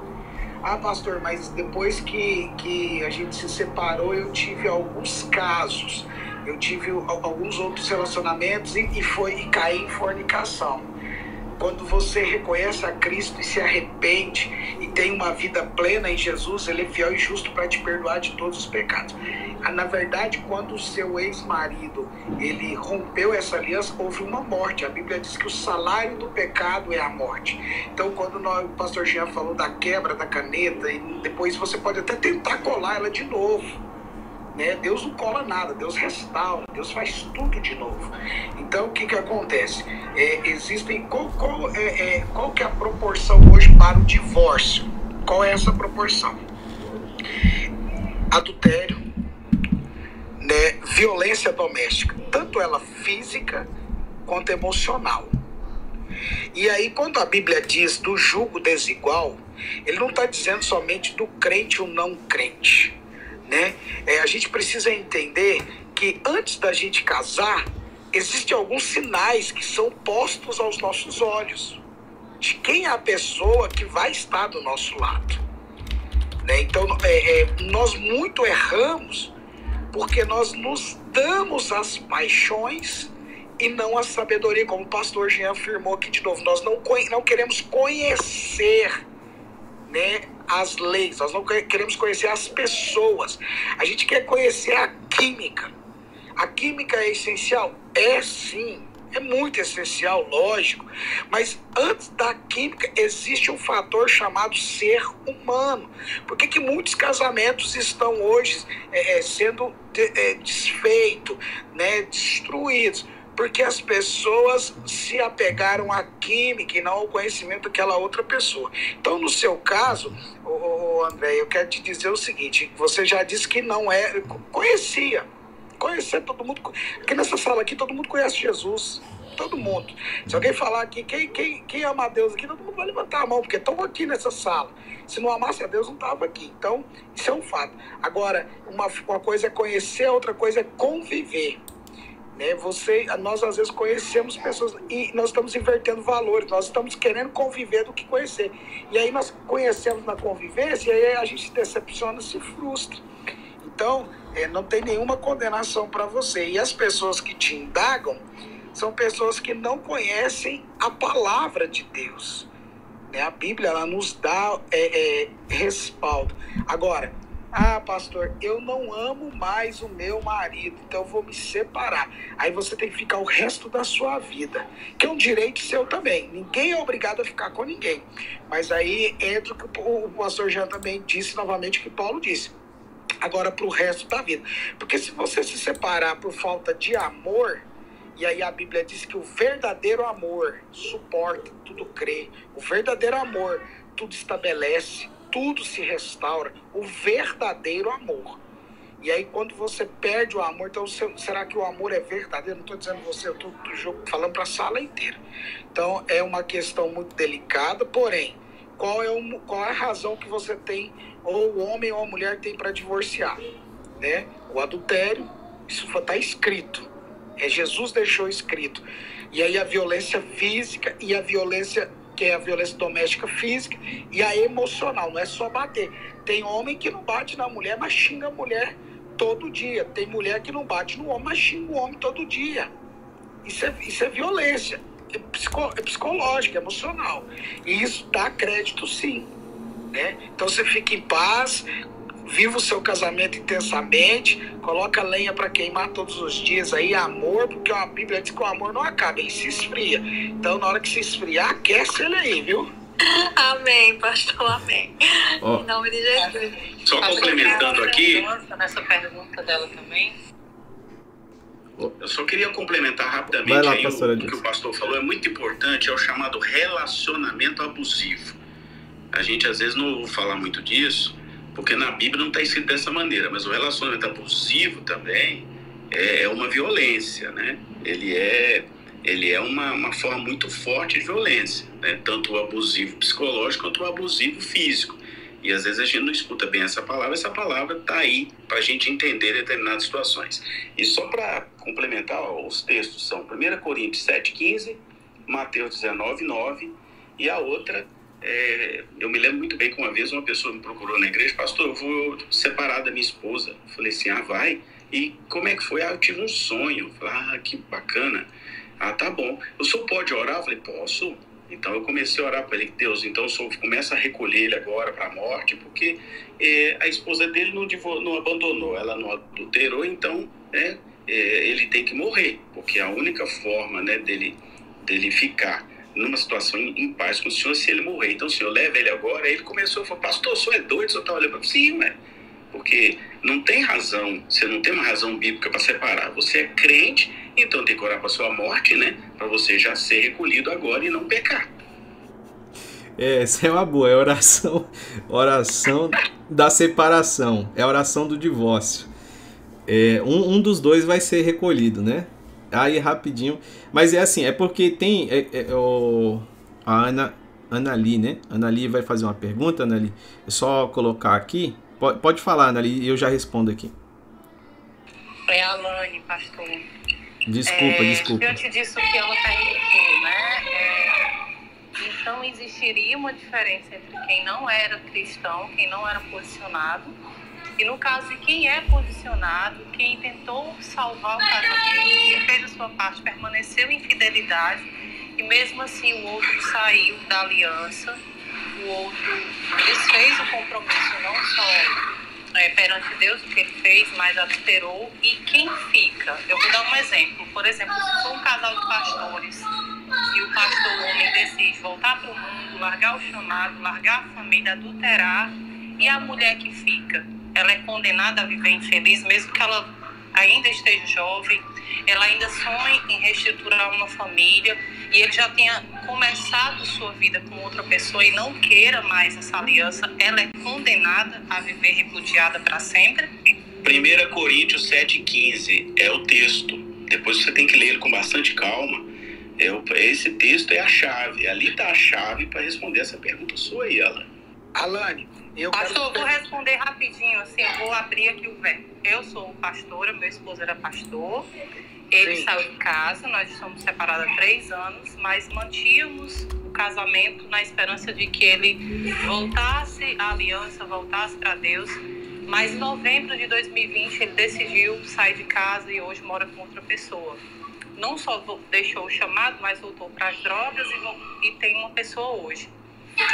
Ah, pastor, mas depois que, que a gente se separou, eu tive alguns casos. Eu tive alguns outros relacionamentos e, e foi e caí em fornicação. Quando você reconhece a Cristo e se arrepende e tem uma vida plena em Jesus, Ele é fiel e justo para te perdoar de todos os pecados. Ah, na verdade, quando o seu ex-marido ele rompeu essa aliança, houve uma morte. A Bíblia diz que o salário do pecado é a morte. Então, quando o pastor Jean falou da quebra da caneta, e depois você pode até tentar colar ela de novo né? Deus não cola nada, Deus restaura, Deus faz tudo de novo. Então, o que, que acontece? É, existem. Qual, qual, é, é, qual que é a proporção hoje para o divórcio? Qual é essa proporção? Adultério, né? violência doméstica, tanto ela física quanto emocional. E aí, quando a Bíblia diz do julgo desigual, ele não está dizendo somente do crente ou não crente né? É, a gente precisa entender que antes da gente casar, existem alguns sinais que são postos aos nossos olhos de quem é a pessoa que vai estar do nosso lado. Né? Então, é, é, nós muito erramos porque nós nos damos as paixões e não a sabedoria, como o pastor Jean afirmou aqui de novo. Nós não, não queremos conhecer né, as leis, nós não queremos conhecer as pessoas. A gente quer conhecer a química. A química é essencial? É sim. É muito essencial, lógico. Mas antes da química existe um fator chamado ser humano. Por que, que muitos casamentos estão hoje é, é sendo é, desfeitos, né, destruídos? Porque as pessoas se apegaram à química e não ao conhecimento daquela outra pessoa. Então, no seu caso, o André, eu quero te dizer o seguinte: você já disse que não é. Conhecia. Conhecer todo mundo. Porque nessa sala aqui todo mundo conhece Jesus. Todo mundo. Se alguém falar aqui, quem, quem, quem ama a Deus aqui, todo mundo vai levantar a mão, porque estão aqui nessa sala. Se não amasse a Deus, não estava aqui. Então, isso é um fato. Agora, uma, uma coisa é conhecer, outra coisa é conviver. Né? Você, nós às vezes conhecemos pessoas e nós estamos invertendo valores, nós estamos querendo conviver do que conhecer. E aí nós conhecemos na convivência e aí a gente se decepciona, se frustra. Então, é, não tem nenhuma condenação para você. E as pessoas que te indagam são pessoas que não conhecem a palavra de Deus. Né? A Bíblia ela nos dá é, é, respaldo. Agora, ah, pastor, eu não amo mais o meu marido, então eu vou me separar. Aí você tem que ficar o resto da sua vida, que é um direito seu também. Ninguém é obrigado a ficar com ninguém. Mas aí entra o que o pastor Jean também disse novamente, o que Paulo disse. Agora, para o resto da vida. Porque se você se separar por falta de amor, e aí a Bíblia diz que o verdadeiro amor suporta, tudo crê. O verdadeiro amor tudo estabelece tudo se restaura, o verdadeiro amor. E aí, quando você perde o amor, então será que o amor é verdadeiro? Não estou dizendo você, eu estou falando para a sala inteira. Então, é uma questão muito delicada, porém, qual é, o, qual é a razão que você tem, ou o homem ou a mulher tem para divorciar? Né? O adultério, isso está escrito. É Jesus deixou escrito. E aí a violência física e a violência que é a violência doméstica física e a emocional, não é só bater. Tem homem que não bate na mulher, mas xinga a mulher todo dia. Tem mulher que não bate no homem, mas xinga o homem todo dia. Isso é, isso é violência. É, psico, é psicológica, é emocional. E isso dá crédito sim. Né? Então você fica em paz, viva o seu casamento intensamente, coloca lenha para queimar todos os dias aí, amor, porque a Bíblia diz que o amor não acaba, ele se esfria. Então, na hora que se esfriar, aquece ele aí, viu? Amém, pastor, amém. Oh. Em nome de Jesus. Só complementando aqui. Nessa pergunta dela também. Eu só queria complementar rapidamente lá, aí o, o que o pastor falou, é muito importante, é o chamado relacionamento abusivo. A gente às vezes não ouve falar muito disso, porque na Bíblia não está escrito dessa maneira, mas o relacionamento abusivo também é, é uma violência, né? Ele é, ele é uma, uma forma muito forte de violência, né? Tanto o abusivo psicológico quanto o abusivo físico. E às vezes a gente não escuta bem essa palavra, essa palavra está aí para a gente entender determinadas situações. E só para complementar, ó, os textos são 1 Coríntios 7,15, Mateus 19, 9, e a outra, é, eu me lembro muito bem que uma vez uma pessoa me procurou na igreja, pastor, eu vou separar da minha esposa. Eu falei assim, ah, vai? E como é que foi? Ah, eu tive um sonho. Eu falei, ah, que bacana. Ah, tá bom. O senhor pode orar? Eu falei, posso. Então eu comecei a orar para ele, Deus, então o começa a recolher ele agora para a morte, porque é, a esposa dele não, não abandonou, ela não adulterou, então é, é, ele tem que morrer, porque a única forma né, dele, dele ficar numa situação em, paz com o senhor se ele morrer. Então o senhor leva ele agora. Aí ele começou a falar, pastor, o senhor é doido, o senhor está olhando Sim, ué. Porque não tem razão, você não tem uma razão bíblica para separar. Você é crente então tem que orar para sua morte, né? Para você já ser recolhido agora e não pecar. É, essa é uma boa, é oração, oração da separação, é oração do divórcio. É, um, um dos dois vai ser recolhido, né? Aí rapidinho, mas é assim, é porque tem é, é, o, a Ana, Ana Lee, né? Ana Lee vai fazer uma pergunta, Ana Lee. É só colocar aqui. Pode, pode falar, Ana Lee, e eu já respondo aqui. É a Alane, pastor. Desculpa, é, desculpa. Diante disso que ela perguntou, né? É, então existiria uma diferença entre quem não era cristão, quem não era posicionado, e no caso de quem é posicionado, quem tentou salvar o casamento, quem fez a sua parte, permaneceu em fidelidade, e mesmo assim o outro saiu da aliança, o outro desfez o compromisso não só é, perante Deus o que ele fez, mas adulterou. E quem fica? Eu vou dar um exemplo. Por exemplo, se for um casal de pastores e o pastor homem decide voltar para o mundo, largar o chamado, largar a família, adulterar, e a mulher que fica, ela é condenada a viver infeliz, mesmo que ela ainda esteja jovem, ela ainda sonha em reestruturar uma família e ele já tenha começado sua vida com outra pessoa e não queira mais essa aliança, ela é condenada a viver repudiada para sempre? 1 Coríntios 7,15 é o texto. Depois você tem que ler ele com bastante calma. É, esse texto é a chave. Ali está a chave para responder essa pergunta sua aí, Alan. Alane, eu Pastor, quero... vou responder rapidinho, assim, eu vou abrir aqui o verbo. Eu sou pastora, meu esposo era pastor. Ele Sim. saiu de casa, nós estamos separados há três anos, mas mantínhamos o casamento na esperança de que ele voltasse à aliança, voltasse para Deus. Mas em novembro de 2020 ele decidiu sair de casa e hoje mora com outra pessoa. Não só deixou o chamado, mas voltou para as drogas e, e tem uma pessoa hoje.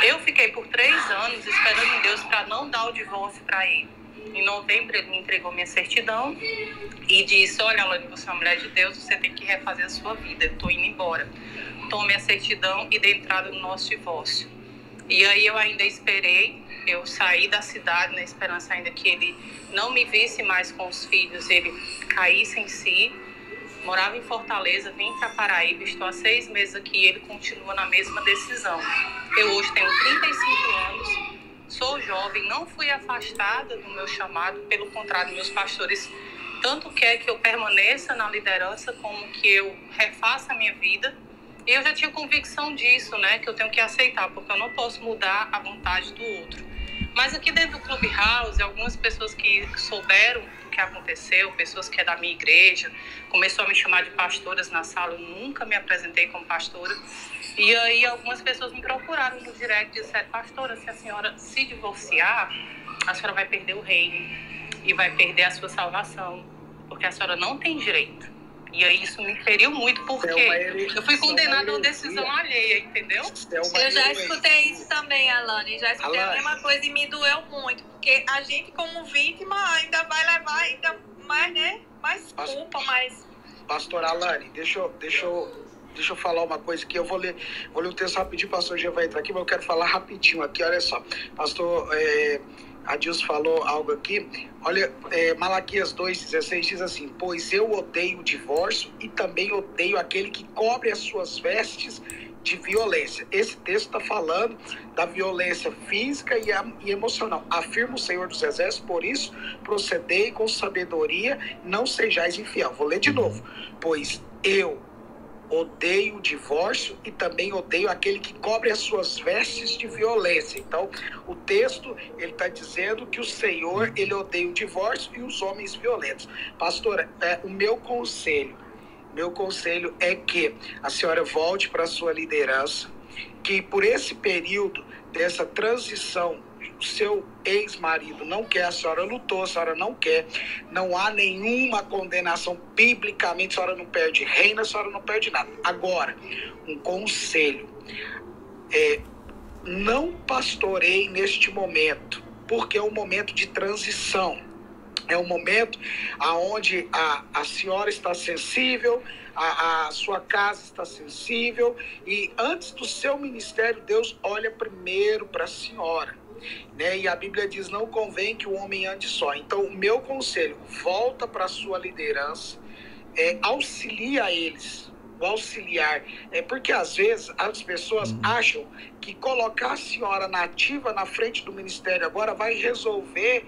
Eu fiquei por três anos esperando em Deus para não dar o divórcio para ele. Em novembro, ele me entregou minha certidão e disse: Olha, Alane, você é uma mulher de Deus, você tem que refazer a sua vida. Eu estou indo embora. Tome a certidão e dê entrada no nosso divórcio. E aí eu ainda esperei, eu saí da cidade na esperança ainda que ele não me visse mais com os filhos, ele caísse em si. Morava em Fortaleza, vim para Paraíba, estou há seis meses aqui e ele continua na mesma decisão. Eu hoje tenho 35 anos, Sou jovem, não fui afastada do meu chamado, pelo contrário, meus pastores tanto quer que eu permaneça na liderança como que eu refaça a minha vida. E eu já tinha convicção disso, né, que eu tenho que aceitar, porque eu não posso mudar a vontade do outro. Mas aqui dentro do Clubhouse, algumas pessoas que souberam que aconteceu, pessoas que é da minha igreja, começou a me chamar de pastoras na sala, eu nunca me apresentei como pastora. E aí algumas pessoas me procuraram no direct e disseram, pastora, se a senhora se divorciar, a senhora vai perder o reino e vai perder a sua salvação, porque a senhora não tem direito. E aí isso me feriu muito, porque é eu fui condenada a uma decisão alheia, entendeu? É eu já escutei isso também, Alane. Já escutei Alane. a mesma coisa e me doeu muito, porque a gente como vítima ainda vai levar ainda mais, né? Mais culpa, mais. Pastor Alane, deixa eu, deixa eu deixa eu falar uma coisa que eu vou ler, vou ler o texto rapidinho, o pastor já vai entrar aqui, mas eu quero falar rapidinho aqui, olha só. Pastor é, Adilson falou algo aqui. Olha, é, Malaquias 2,16 diz assim: Pois eu odeio o divórcio e também odeio aquele que cobre as suas vestes de violência. Esse texto está falando da violência física e, a, e, emocional. Afirma o Senhor dos Exércitos, por isso procedei com sabedoria, não sejais infiel. Vou ler de novo. Pois eu odeio o divórcio e também odeio aquele que cobre as suas vestes de violência. Então, o texto ele está dizendo que o Senhor ele odeia o divórcio e os homens violentos. Pastora, é, o meu conselho, meu conselho é que a senhora volte para sua liderança, que por esse período dessa transição o seu ex-marido não quer, a senhora lutou, a senhora não quer, não há nenhuma condenação biblicamente, a senhora não perde reina, a senhora não perde nada. Agora, um conselho, é, não pastorei neste momento, porque é um momento de transição. É um momento aonde a, a senhora está sensível, a, a, sua casa está sensível e antes do seu ministério, Deus olha primeiro para a senhora. Né? E a Bíblia diz: não convém que o homem ande só. Então, o meu conselho, volta para a sua liderança, é, auxilia eles. O auxiliar. É porque às vezes as pessoas uhum. acham que colocar a senhora nativa na frente do ministério agora vai resolver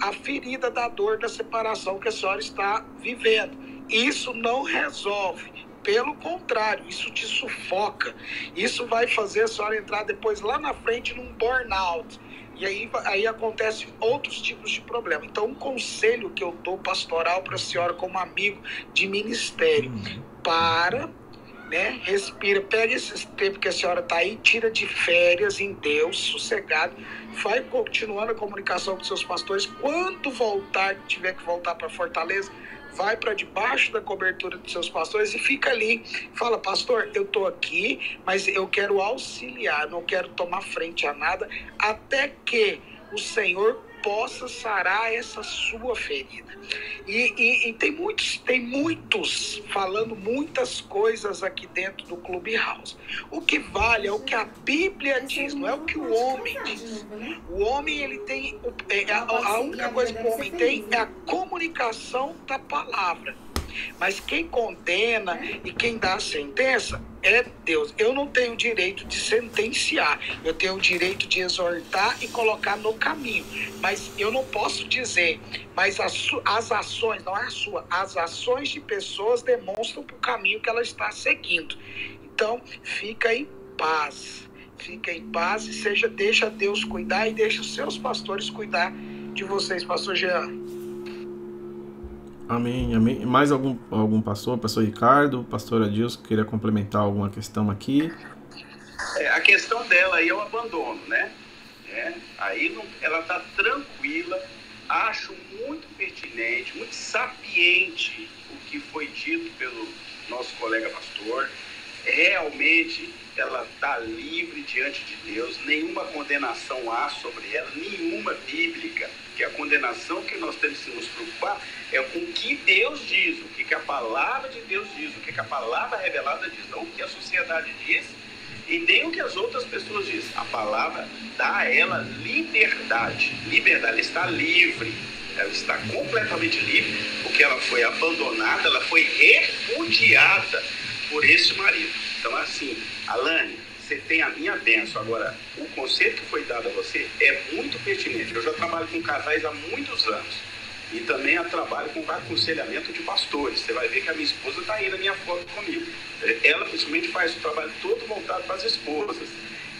a ferida da dor da separação que a senhora está vivendo. Isso não resolve. Pelo contrário, isso te sufoca. Isso vai fazer a senhora entrar depois lá na frente num burnout. E aí, aí acontecem outros tipos de problema. Então, um conselho que eu dou pastoral para a senhora como amigo de ministério, uhum. para, né, respira, pega esse tempo que a senhora está aí, tira de férias em Deus, sossegado, vai continuando a comunicação com seus pastores. Quando voltar, tiver que voltar para Fortaleza, vai para debaixo da cobertura dos seus pastores e fica ali. Fala, pastor, eu estou aqui, mas eu quero auxiliar, não quero tomar frente a nada, até que o Senhor possa sarar essa sua ferida. E, e, e, tem muitos, tem muitos falando muitas coisas aqui dentro do Clubhouse. O que vale é o que a Bíblia diz, não é o que o homem diz. O homem ele tem é, a, a única coisa que o homem tem é a comunicação da palavra. Mas quem condena e quem dá a sentença é Deus. Eu não tenho direito de sentenciar, eu tenho o direito de exortar e colocar no caminho. Mas eu não posso dizer, mas as, as ações, não é a sua, as ações de pessoas demonstram o caminho que ela está seguindo. Então, fica em paz. Fica em paz e seja, deixa Deus cuidar e deixa os seus pastores cuidar de vocês, pastor Jean. Amém, amém. Mais algum, algum pastor, pastor Ricardo, pastor Adilson, queria complementar alguma questão aqui? É, a questão dela aí é o abandono, né? É, aí não, ela está tranquila, acho muito pertinente, muito sapiente o que foi dito pelo nosso colega pastor. Realmente ela está livre diante de Deus, nenhuma condenação há sobre ela, nenhuma bíblica, que a condenação que nós temos que nos preocupar é com o que Deus diz, o que, a palavra de Deus diz, o que, que a palavra revelada diz, não o que a sociedade diz e nem o que as outras pessoas dizem. A palavra dá a ela liberdade, liberdade, ela está livre, ela está completamente livre, porque ela foi abandonada, ela foi repudiada por esse marido. Então, assim, Alane, você tem a minha benção. Agora, o conselho que foi dado a você é muito pertinente. Eu já trabalho com casais há muitos anos. E também trabalho com aconselhamento de pastores. Você vai ver que a minha esposa está aí na minha foto comigo. Ela, principalmente, faz o trabalho todo voltado para as esposas.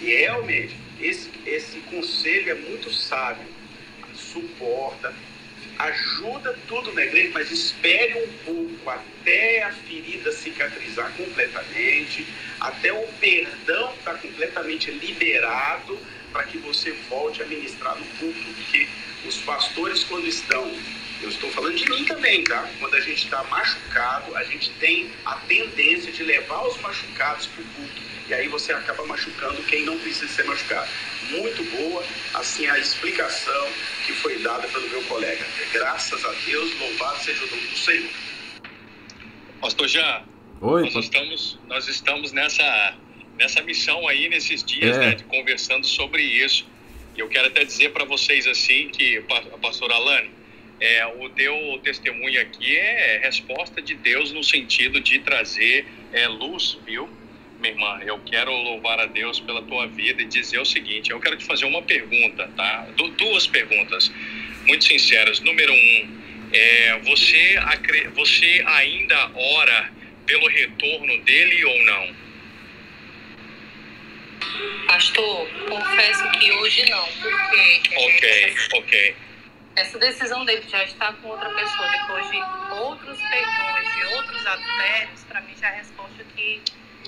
E realmente, esse, esse conselho é muito sábio. Suporta, ajuda tudo na igreja, mas espere um pouco até a ferida cicatrizar completamente, até o perdão estar tá completamente liberado para que você volte a ministrar no culto, porque os pastores quando estão, eu estou falando de mim também, tá? Quando a gente está machucado, a gente tem a tendência de levar os machucados para o culto. E aí você acaba machucando quem não precisa ser machucado. Muito boa, assim, a explicação que foi dada pelo meu colega. Graças a Deus, louvado seja o nome do Senhor. Pastor Jean, Oi, nós, estamos, nós estamos nessa, nessa missão aí, nesses dias, é. né, de, conversando sobre isso. E eu quero até dizer para vocês assim que, pastor Alane, é, o teu testemunho aqui é resposta de Deus no sentido de trazer é, luz, viu? Minha irmã, eu quero louvar a Deus pela tua vida e dizer o seguinte: eu quero te fazer uma pergunta, tá? Du duas perguntas muito sinceras. Número um, é, você, você ainda ora pelo retorno dele ou não? Pastor, confesso que hoje não, porque Ok, ok. essa decisão dele já estar com outra pessoa depois de outros perdões, de outros adultérios, para mim já é a resposta que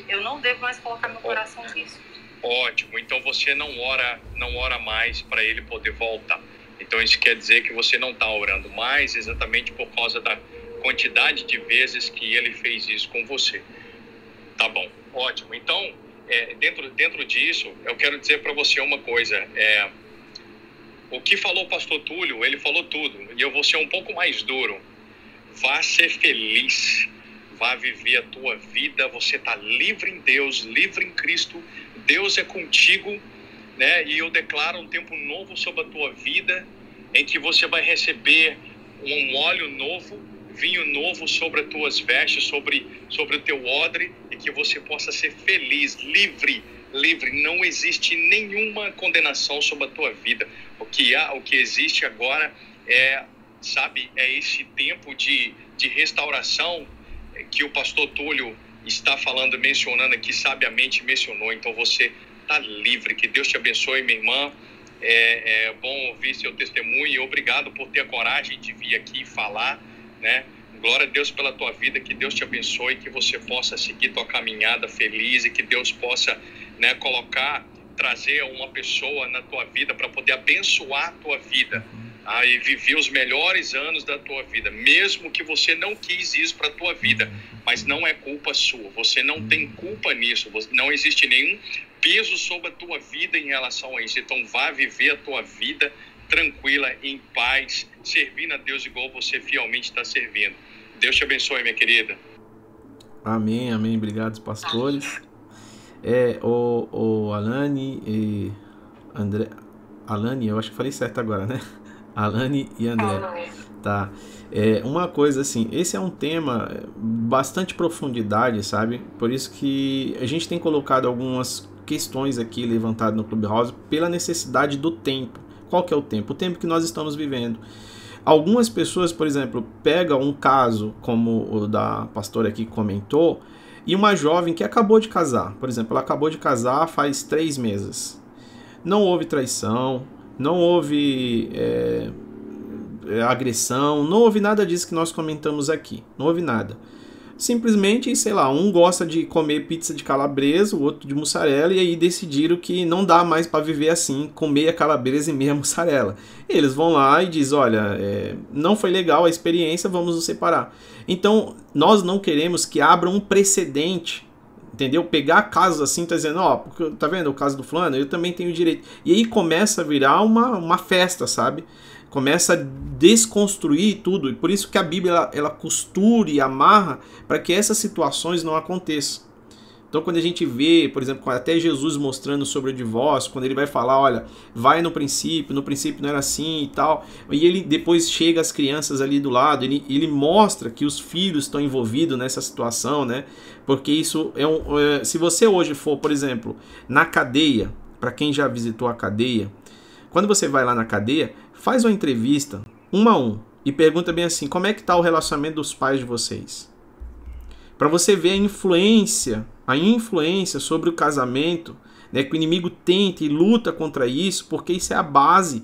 eu não devo mais colocar meu coração nisso. Ótimo. Então você não ora, não ora mais para ele poder voltar. Então isso quer dizer que você não está orando mais exatamente por causa da quantidade de vezes que ele fez isso com você. Tá bom. Ótimo. Então é, dentro dentro disso eu quero dizer para você uma coisa. É, o que falou o pastor Túlio, ele falou tudo. E eu vou ser um pouco mais duro. Vá ser feliz. Vá viver a tua vida. Você está livre em Deus, livre em Cristo. Deus é contigo, né? E eu declaro um tempo novo sobre a tua vida, em que você vai receber um óleo novo, vinho novo sobre as tuas vestes, sobre sobre o teu odre, e que você possa ser feliz, livre, livre. Não existe nenhuma condenação sobre a tua vida. O que há, o que existe agora é, sabe, é esse tempo de de restauração que o pastor Túlio está falando, mencionando aqui, sabiamente mencionou. Então você está livre. Que Deus te abençoe, minha irmã. É, é bom ouvir seu testemunho e obrigado por ter a coragem de vir aqui falar, né? Glória a Deus pela tua vida, que Deus te abençoe, que você possa seguir tua caminhada feliz e que Deus possa, né, colocar, trazer uma pessoa na tua vida para poder abençoar a tua vida ah, e viver os melhores anos da tua vida, mesmo que você não quis isso para a tua vida, mas não é culpa sua, você não tem culpa nisso, não existe nenhum peso sobre a tua vida em relação a isso, então vá viver a tua vida tranquila, em paz, servindo a Deus igual você fielmente está servindo. Deus te abençoe, minha querida. Amém, amém. Obrigado, pastores. É, o, o Alane e André. Alane, eu acho que falei certo agora, né? Alane e André. Tá. É, uma coisa assim, esse é um tema bastante profundidade, sabe? Por isso que a gente tem colocado algumas questões aqui levantadas no Clubhouse pela necessidade do tempo. Qual que é o tempo? O tempo que nós estamos vivendo. Algumas pessoas, por exemplo, pegam um caso como o da pastora aqui comentou, e uma jovem que acabou de casar. Por exemplo, ela acabou de casar faz três meses. Não houve traição, não houve é, é, agressão, não houve nada disso que nós comentamos aqui. Não houve nada. Simplesmente, sei lá, um gosta de comer pizza de calabresa, o outro de mussarela, e aí decidiram que não dá mais para viver assim, com meia calabresa e meia mussarela. Eles vão lá e dizem: olha, é, não foi legal a experiência, vamos nos separar. Então, nós não queremos que abra um precedente entendeu? Pegar casos assim, tá dizendo, ó, porque, tá vendo o caso do fulano, eu também tenho direito. E aí começa a virar uma, uma festa, sabe? Começa a desconstruir tudo. E por isso que a Bíblia ela, ela costura e amarra para que essas situações não aconteçam. Então, quando a gente vê, por exemplo, até Jesus mostrando sobre o divórcio, quando ele vai falar, olha, vai no princípio, no princípio não era assim e tal, e ele depois chega as crianças ali do lado, ele, ele mostra que os filhos estão envolvidos nessa situação, né? Porque isso é um. É, se você hoje for, por exemplo, na cadeia, para quem já visitou a cadeia, quando você vai lá na cadeia, faz uma entrevista, um a um, e pergunta bem assim: como é que está o relacionamento dos pais de vocês? Para você ver a influência, a influência sobre o casamento, né, que o inimigo tenta e luta contra isso, porque isso é a base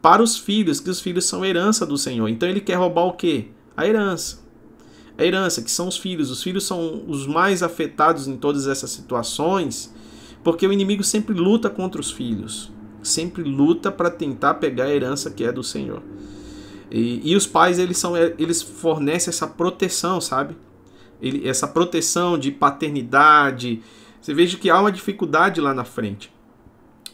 para os filhos, que os filhos são herança do Senhor. Então ele quer roubar o quê? A herança. A herança, que são os filhos. Os filhos são os mais afetados em todas essas situações, porque o inimigo sempre luta contra os filhos. Sempre luta para tentar pegar a herança que é do Senhor. E, e os pais, eles, são, eles fornecem essa proteção, sabe? Ele, essa proteção de paternidade. Você veja que há uma dificuldade lá na frente.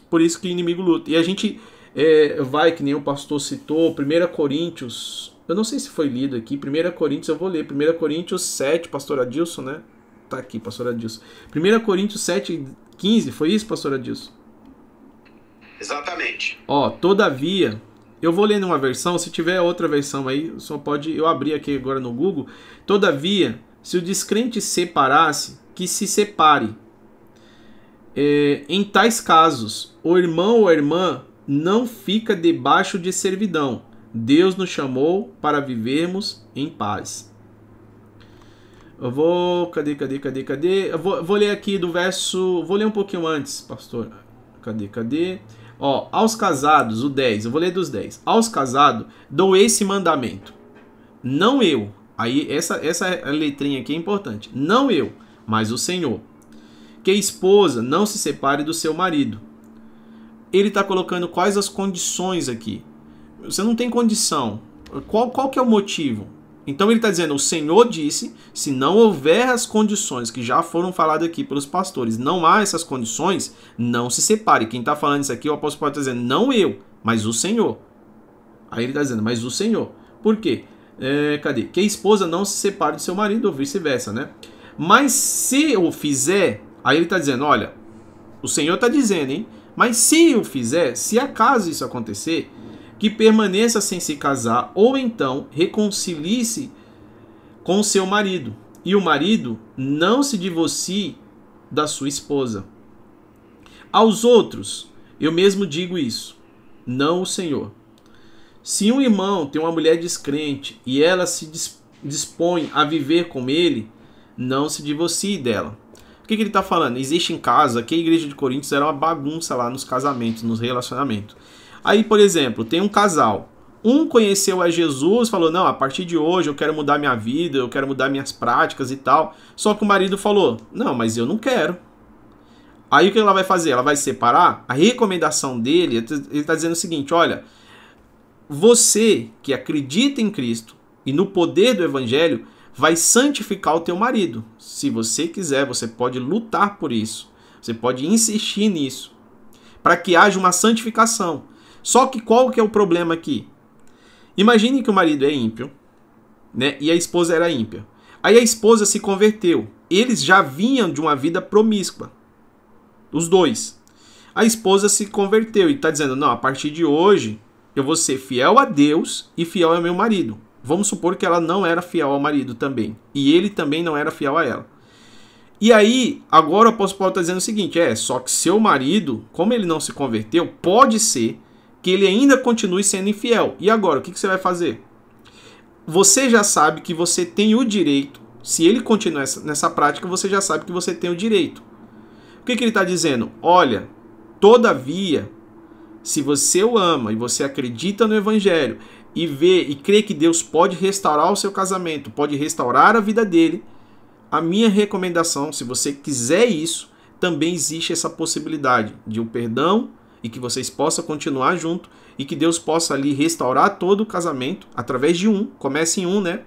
Por isso que o inimigo luta. E a gente é, vai, que nem o pastor citou, 1 Coríntios. Eu não sei se foi lido aqui. 1 Coríntios, eu vou ler. 1 Coríntios 7, pastor Adilson, né? Tá aqui, pastor Adilson. 1 Coríntios 7, 15, foi isso, pastor Adilson? Exatamente. Ó, todavia, eu vou ler numa versão, se tiver outra versão aí, só pode eu abrir aqui agora no Google. Todavia, se o descrente separasse, que se separe. É, em tais casos, o irmão ou a irmã não fica debaixo de servidão. Deus nos chamou para vivermos em paz. Eu vou. Cadê, cadê, cadê, cadê? Eu vou, vou ler aqui do verso. Vou ler um pouquinho antes, pastor. Cadê, cadê? Ó, aos casados, o 10, eu vou ler dos 10. Aos casados, dou esse mandamento. Não eu. Aí, essa, essa letrinha aqui é importante. Não eu, mas o Senhor. Que a esposa não se separe do seu marido. Ele está colocando quais as condições aqui. Você não tem condição. Qual, qual que é o motivo? Então ele está dizendo: o Senhor disse, se não houver as condições que já foram faladas aqui pelos pastores, não há essas condições, não se separe. Quem está falando isso aqui, o apóstolo Paulo está dizendo: não eu, mas o Senhor. Aí ele está dizendo: mas o Senhor. Por quê? É, cadê? Que a esposa não se separe do seu marido ou vice-versa, né? Mas se o fizer, aí ele está dizendo: olha, o Senhor está dizendo, hein? Mas se o fizer, se acaso isso acontecer, que permaneça sem se casar, ou então reconcilie-se com seu marido, e o marido não se divorcie da sua esposa. Aos outros, eu mesmo digo isso, não o Senhor. Se um irmão tem uma mulher descrente e ela se dispõe a viver com ele, não se divorcie dela. O que, que ele está falando? Existe em casa que a igreja de Coríntios era uma bagunça lá nos casamentos, nos relacionamentos. Aí, por exemplo, tem um casal. Um conheceu a Jesus, falou: Não, a partir de hoje eu quero mudar minha vida, eu quero mudar minhas práticas e tal. Só que o marido falou: Não, mas eu não quero. Aí o que ela vai fazer? Ela vai se separar? A recomendação dele, ele está dizendo o seguinte: Olha, você que acredita em Cristo e no poder do Evangelho, vai santificar o teu marido. Se você quiser, você pode lutar por isso. Você pode insistir nisso. Para que haja uma santificação. Só que qual que é o problema aqui? Imagine que o marido é ímpio, né? E a esposa era ímpia. Aí a esposa se converteu. Eles já vinham de uma vida promíscua. Os dois. A esposa se converteu e está dizendo: não, a partir de hoje eu vou ser fiel a Deus e fiel ao meu marido. Vamos supor que ela não era fiel ao marido também. E ele também não era fiel a ela. E aí, agora o apóstolo Paulo está dizendo o seguinte: é, só que seu marido, como ele não se converteu, pode ser que ele ainda continue sendo infiel. E agora, o que, que você vai fazer? Você já sabe que você tem o direito, se ele continuar nessa prática, você já sabe que você tem o direito. O que, que ele está dizendo? Olha, todavia, se você o ama e você acredita no Evangelho e vê e crê que Deus pode restaurar o seu casamento, pode restaurar a vida dele, a minha recomendação, se você quiser isso, também existe essa possibilidade de um perdão e que vocês possam continuar junto e que Deus possa ali restaurar todo o casamento através de um. Comece em um, né?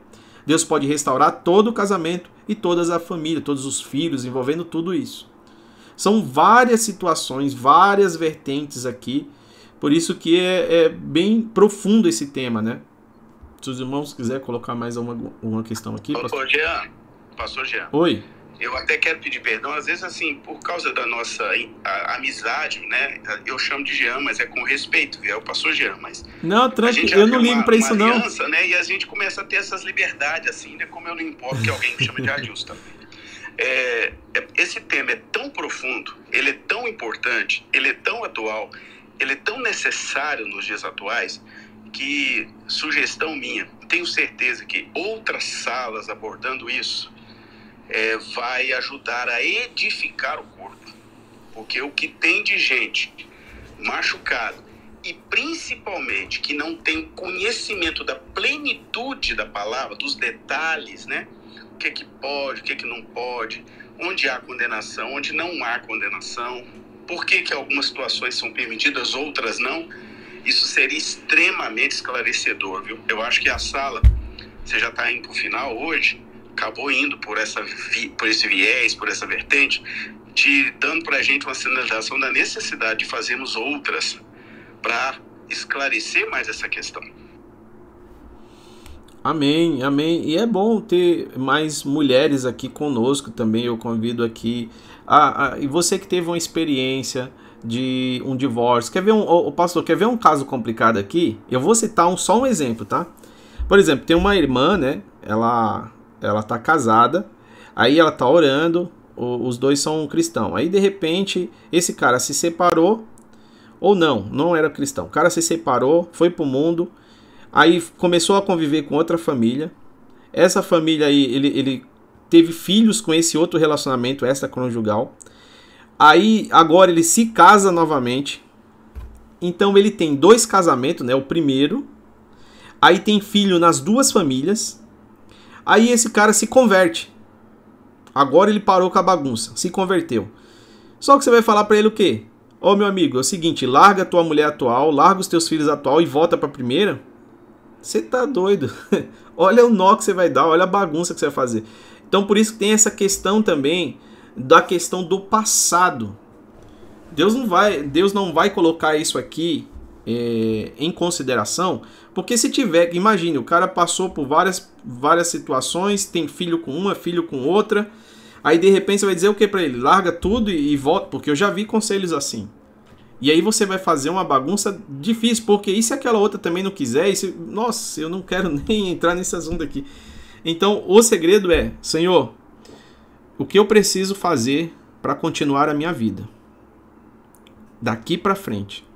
Deus pode restaurar todo o casamento e toda a família, todos os filhos, envolvendo tudo isso. São várias situações, várias vertentes aqui. Por isso que é, é bem profundo esse tema, né? Se os irmãos quiserem colocar mais uma, uma questão aqui. Pastor Jean, pastor Jean. Oi eu até quero pedir perdão, às vezes, assim, por causa da nossa a, amizade, né? Eu chamo de Jean, mas é com respeito, viu? Eu pastor Jean, mas. Não, tranquilo, eu não ligo para isso, não. Aliança, né? E a gente começa a ter essas liberdades, assim, né? Como eu não importo que alguém me chame de Adilson também. É, é, esse tema é tão profundo, ele é tão importante, ele é tão atual, ele é tão necessário nos dias atuais que, sugestão minha, tenho certeza que outras salas abordando isso é, vai ajudar a edificar o corpo. Porque o que tem de gente machucado e principalmente que não tem conhecimento da plenitude da palavra, dos detalhes, né? O que é que pode, o que é que não pode, onde há condenação, onde não há condenação, por que, que algumas situações são permitidas, outras não. Isso seria extremamente esclarecedor, viu? Eu acho que a sala, você já está indo para o final hoje, acabou indo por, essa, por esse viés, por essa vertente, te dando para a gente uma sinalização da necessidade de fazermos outras para esclarecer mais essa questão. Amém, amém. E é bom ter mais mulheres aqui conosco também. Eu convido aqui. A, a, e você que teve uma experiência de um divórcio. Quer ver um. O pastor, quer ver um caso complicado aqui? Eu vou citar um, só um exemplo, tá? Por exemplo, tem uma irmã, né? Ela ela tá casada, aí ela tá orando, os dois são cristãos. Aí de repente esse cara se separou, ou não, não era cristão. O cara se separou, foi pro mundo, aí começou a conviver com outra família. Essa família aí, ele, ele teve filhos com esse outro relacionamento extraconjugal. Aí agora ele se casa novamente. Então ele tem dois casamentos, né? O primeiro. Aí tem filho nas duas famílias. Aí esse cara se converte. Agora ele parou com a bagunça, se converteu. Só que você vai falar para ele o quê? Ô meu amigo, é o seguinte, larga a tua mulher atual, larga os teus filhos atual e volta pra primeira. Você tá doido. olha o nó que você vai dar, olha a bagunça que você vai fazer. Então por isso que tem essa questão também da questão do passado. Deus não vai, Deus não vai colocar isso aqui é, em consideração, porque se tiver, imagine, o cara passou por várias, várias situações, tem filho com uma, filho com outra, aí de repente você vai dizer o que para ele? Larga tudo e, e volta, porque eu já vi conselhos assim. E aí você vai fazer uma bagunça difícil, porque e se aquela outra também não quiser? E se, nossa, eu não quero nem entrar nesse assunto aqui. Então, o segredo é, Senhor, o que eu preciso fazer para continuar a minha vida? Daqui para frente.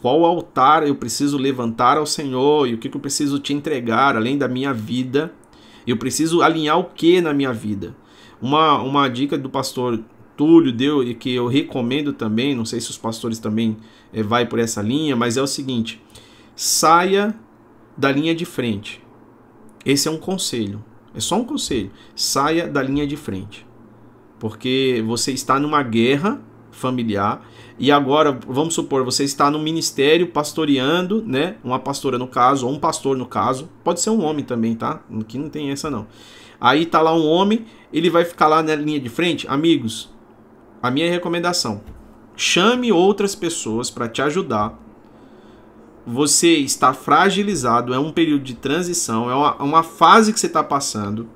Qual altar eu preciso levantar ao Senhor e o que eu preciso te entregar além da minha vida? Eu preciso alinhar o que na minha vida? Uma, uma dica do pastor Túlio deu e que eu recomendo também, não sei se os pastores também é, vai por essa linha, mas é o seguinte: saia da linha de frente. Esse é um conselho, é só um conselho. Saia da linha de frente, porque você está numa guerra familiar e agora vamos supor você está no ministério pastoreando, né? Uma pastora no caso ou um pastor no caso, pode ser um homem também, tá? Aqui não tem essa não. Aí tá lá um homem, ele vai ficar lá na linha de frente, amigos a minha recomendação: chame outras pessoas para te ajudar. Você está fragilizado, é um período de transição, é uma, uma fase que você está passando.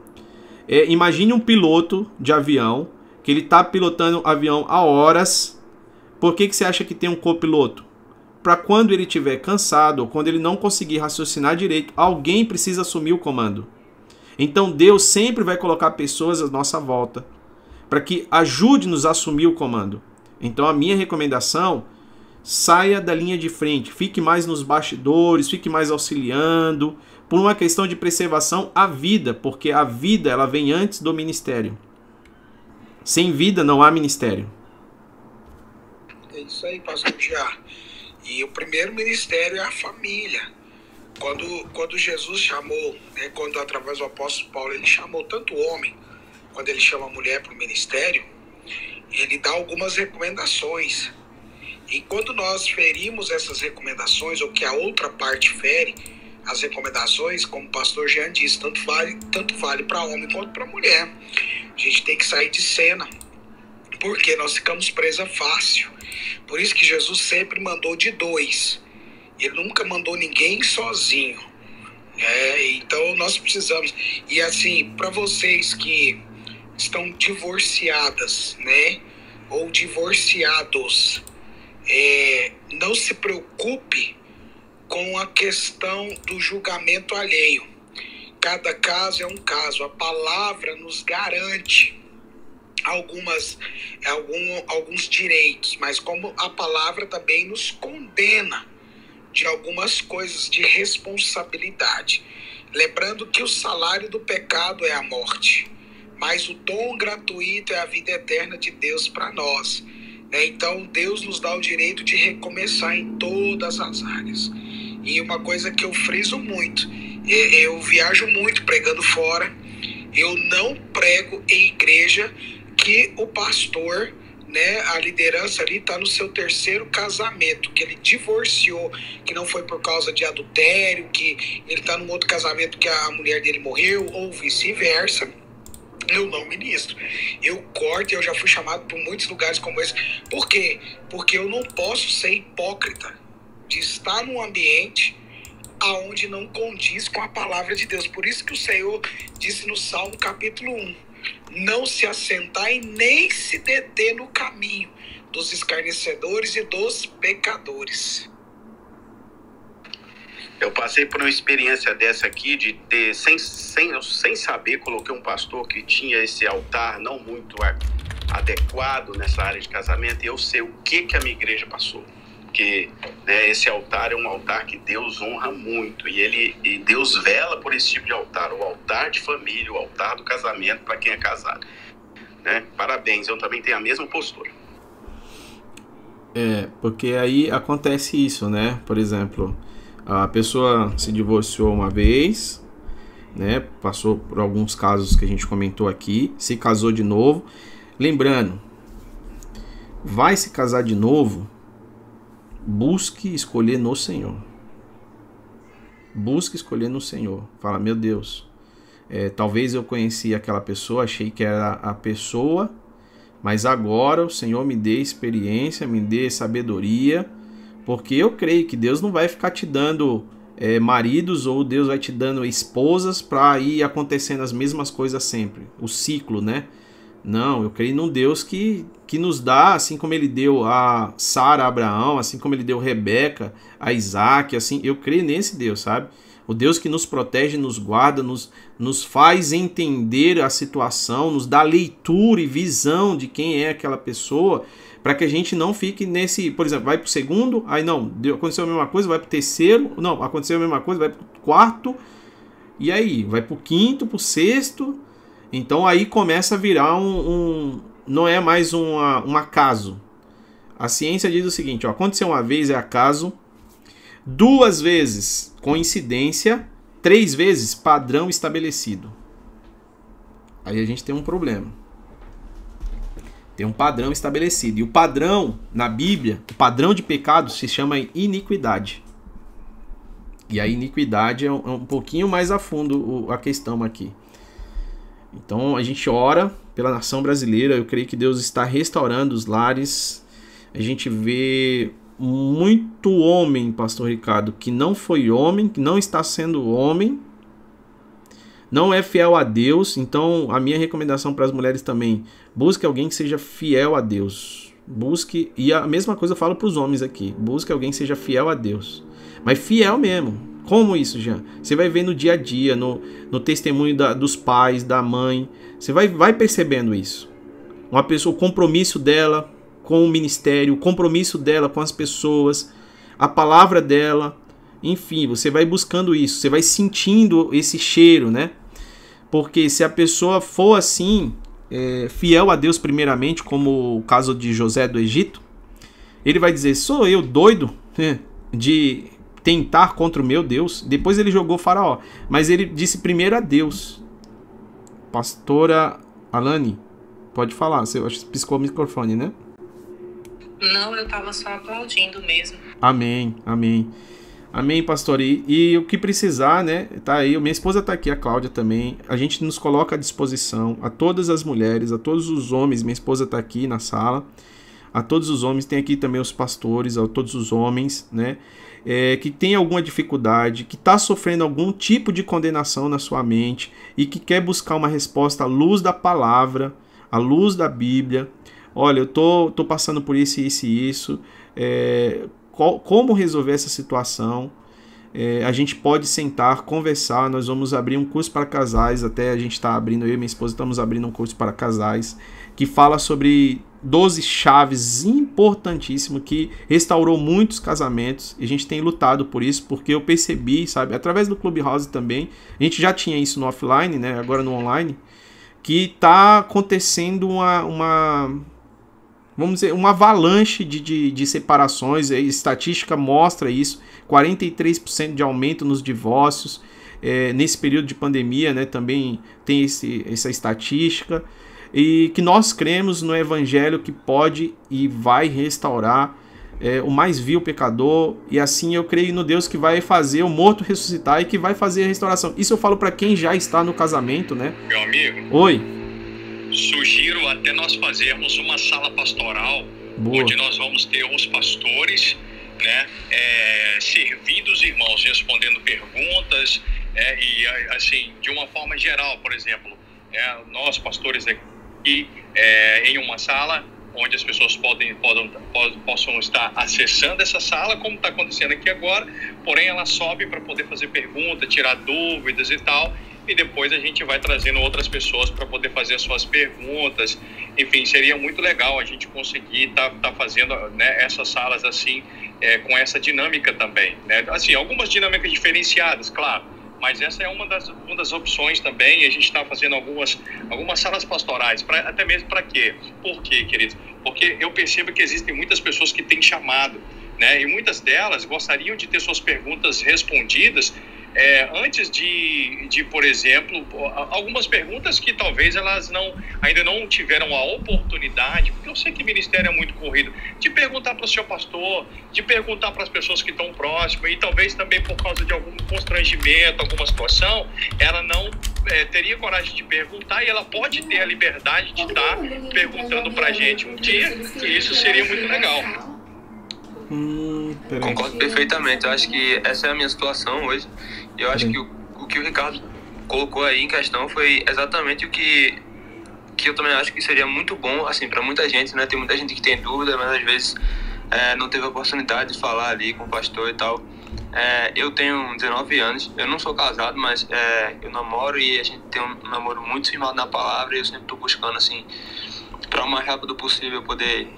É, imagine um piloto de avião que ele está pilotando avião há horas. Por que, que você acha que tem um copiloto? Para quando ele estiver cansado ou quando ele não conseguir raciocinar direito, alguém precisa assumir o comando. Então Deus sempre vai colocar pessoas à nossa volta para que ajude-nos a assumir o comando. Então a minha recomendação, saia da linha de frente, fique mais nos bastidores, fique mais auxiliando, por uma questão de preservação à vida, porque a vida ela vem antes do ministério. Sem vida não há ministério. É isso aí, pastor Tiago. E o primeiro ministério é a família. Quando, quando Jesus chamou, né, quando através do apóstolo Paulo, ele chamou tanto homem quando ele chama a mulher para o ministério, ele dá algumas recomendações. E quando nós ferimos essas recomendações, ou que a outra parte fere as recomendações, como o pastor Jean disse, tanto vale, tanto vale para homem quanto para mulher. A gente tem que sair de cena, porque nós ficamos presa fácil. Por isso que Jesus sempre mandou de dois. Ele nunca mandou ninguém sozinho. É, então nós precisamos. E assim, para vocês que estão divorciadas, né? Ou divorciados. É, não se preocupe com a questão do julgamento alheio. Cada caso é um caso. A palavra nos garante algumas algum, alguns direitos, mas como a palavra também nos condena de algumas coisas de responsabilidade. Lembrando que o salário do pecado é a morte mas o dom gratuito é a vida eterna de Deus para nós. Né? Então, Deus nos dá o direito de recomeçar em todas as áreas. E uma coisa que eu friso muito, é, eu viajo muito pregando fora, eu não prego em igreja que o pastor né, a liderança ali está no seu terceiro casamento, que ele divorciou, que não foi por causa de adultério, que ele está num outro casamento que a mulher dele morreu, ou vice-versa eu não ministro. Eu corto, eu já fui chamado por muitos lugares como esse. Por quê? Porque eu não posso ser hipócrita de estar num ambiente aonde não condiz com a palavra de Deus. Por isso que o Senhor disse no Salmo capítulo 1: Não se assentar e nem se deter no caminho dos escarnecedores e dos pecadores. Eu passei por uma experiência dessa aqui, de ter, sem, sem, sem saber, coloquei um pastor que tinha esse altar não muito adequado nessa área de casamento, e eu sei o que, que a minha igreja passou. porque né, esse altar é um altar que Deus honra muito e ele e Deus vela por esse tipo de altar, o altar de família, o altar do casamento para quem é casado. Né? Parabéns, eu também tenho a mesma postura. É, porque aí acontece isso, né? Por exemplo, a pessoa se divorciou uma vez, né? Passou por alguns casos que a gente comentou aqui, se casou de novo. Lembrando, vai se casar de novo, busque escolher no Senhor. Busque escolher no Senhor. Fala, meu Deus, é, talvez eu conheci aquela pessoa, achei que era a pessoa, mas agora o Senhor me dê experiência, me dê sabedoria, porque eu creio que Deus não vai ficar te dando é, maridos ou Deus vai te dando esposas para ir acontecendo as mesmas coisas sempre. O ciclo, né? Não, eu creio num Deus que, que nos dá, assim como ele deu a Sara, a Abraão, assim como ele deu Rebeca, a Isaac, assim, eu creio nesse Deus, sabe? O Deus que nos protege, nos guarda, nos, nos faz entender a situação, nos dá leitura e visão de quem é aquela pessoa, para que a gente não fique nesse, por exemplo, vai para o segundo, aí não, aconteceu a mesma coisa, vai para o terceiro, não, aconteceu a mesma coisa, vai para o quarto, e aí, vai para o quinto, para o sexto, então aí começa a virar um. um não é mais um um acaso. A ciência diz o seguinte: ó, aconteceu uma vez é acaso, duas vezes coincidência, três vezes padrão estabelecido. Aí a gente tem um problema. Tem um padrão estabelecido. E o padrão na Bíblia, o padrão de pecado se chama iniquidade. E a iniquidade é um, é pouquinho mais a fundo a questão aqui. Então a gente ora pela nação brasileira, eu creio que Deus está restaurando os lares. A gente vê muito homem, pastor Ricardo, que não foi homem, que não está sendo homem, não é fiel a Deus. Então a minha recomendação para as mulheres também, busque alguém que seja fiel a Deus. Busque, e a mesma coisa eu falo para os homens aqui, busque alguém que seja fiel a Deus. Mas fiel mesmo, como isso, Jean? Você vai ver no dia a dia, no, no testemunho da, dos pais, da mãe. Você vai, vai percebendo isso. Uma pessoa, o compromisso dela com o ministério, o compromisso dela com as pessoas, a palavra dela. Enfim, você vai buscando isso, você vai sentindo esse cheiro, né? Porque se a pessoa for assim, é, fiel a Deus primeiramente, como o caso de José do Egito, ele vai dizer: sou eu doido né, de tentar contra o meu Deus. Depois ele jogou Faraó. Mas ele disse primeiro a Deus. Pastora Alane, pode falar. Você acho que piscou o microfone, né? Não, eu tava só aplaudindo mesmo. Amém, amém. Amém, pastor. E, e, o que precisar, né? Tá aí. Minha esposa tá aqui, a Cláudia também. A gente nos coloca à disposição a todas as mulheres, a todos os homens. Minha esposa tá aqui na sala. A todos os homens, tem aqui também os pastores, a todos os homens, né? é, que tem alguma dificuldade, que está sofrendo algum tipo de condenação na sua mente e que quer buscar uma resposta à luz da palavra, à luz da Bíblia. Olha, eu tô, tô passando por isso, isso e isso. É, qual, como resolver essa situação? É, a gente pode sentar, conversar. Nós vamos abrir um curso para casais. Até a gente está abrindo, eu e minha esposa estamos abrindo um curso para casais que fala sobre 12 chaves importantíssimo que restaurou muitos casamentos e a gente tem lutado por isso porque eu percebi, sabe, através do Clubhouse também, a gente já tinha isso no offline, né, agora no online, que tá acontecendo uma, uma vamos dizer, uma avalanche de, de, de separações, a estatística mostra isso, 43% de aumento nos divórcios, é, nesse período de pandemia, né, também tem esse, essa estatística, e que nós cremos no Evangelho que pode e vai restaurar é, o mais vil pecador, e assim eu creio no Deus que vai fazer o morto ressuscitar e que vai fazer a restauração. Isso eu falo para quem já está no casamento, né? Meu amigo. Oi. Sugiro até nós fazermos uma sala pastoral, Boa. onde nós vamos ter os pastores, né, é, servindo os irmãos, respondendo perguntas, é, e assim, de uma forma geral, por exemplo, é, nós pastores aqui é, em uma sala onde as pessoas podem, podem, possam estar acessando essa sala, como está acontecendo aqui agora, porém ela sobe para poder fazer pergunta, tirar dúvidas e tal. E depois a gente vai trazendo outras pessoas para poder fazer as suas perguntas. Enfim, seria muito legal a gente conseguir estar tá, tá fazendo né, essas salas assim, é, com essa dinâmica também. Né? Assim, algumas dinâmicas diferenciadas, claro, mas essa é uma das, uma das opções também. A gente está fazendo algumas, algumas salas pastorais, pra, até mesmo para quê? Por quê, queridos? Porque eu percebo que existem muitas pessoas que têm chamado, né? E muitas delas gostariam de ter suas perguntas respondidas é, antes de, de, por exemplo, algumas perguntas que talvez elas não ainda não tiveram a oportunidade, porque eu sei que o ministério é muito corrido, de perguntar para o seu pastor, de perguntar para as pessoas que estão próximas, e talvez também por causa de algum constrangimento, alguma situação, ela não é, teria coragem de perguntar e ela pode ter a liberdade de estar perguntando para a gente um dia, e isso seria muito legal. Hum, Concordo perfeitamente. Eu acho que essa é a minha situação hoje. E eu acho que o, o que o Ricardo colocou aí em questão foi exatamente o que que eu também acho que seria muito bom, assim, para muita gente, né? Tem muita gente que tem dúvida, mas às vezes é, não teve a oportunidade de falar ali com o pastor e tal. É, eu tenho 19 anos, eu não sou casado, mas é, eu namoro e a gente tem um namoro muito firmado na palavra e eu sempre estou buscando, assim, para o mais rápido possível poder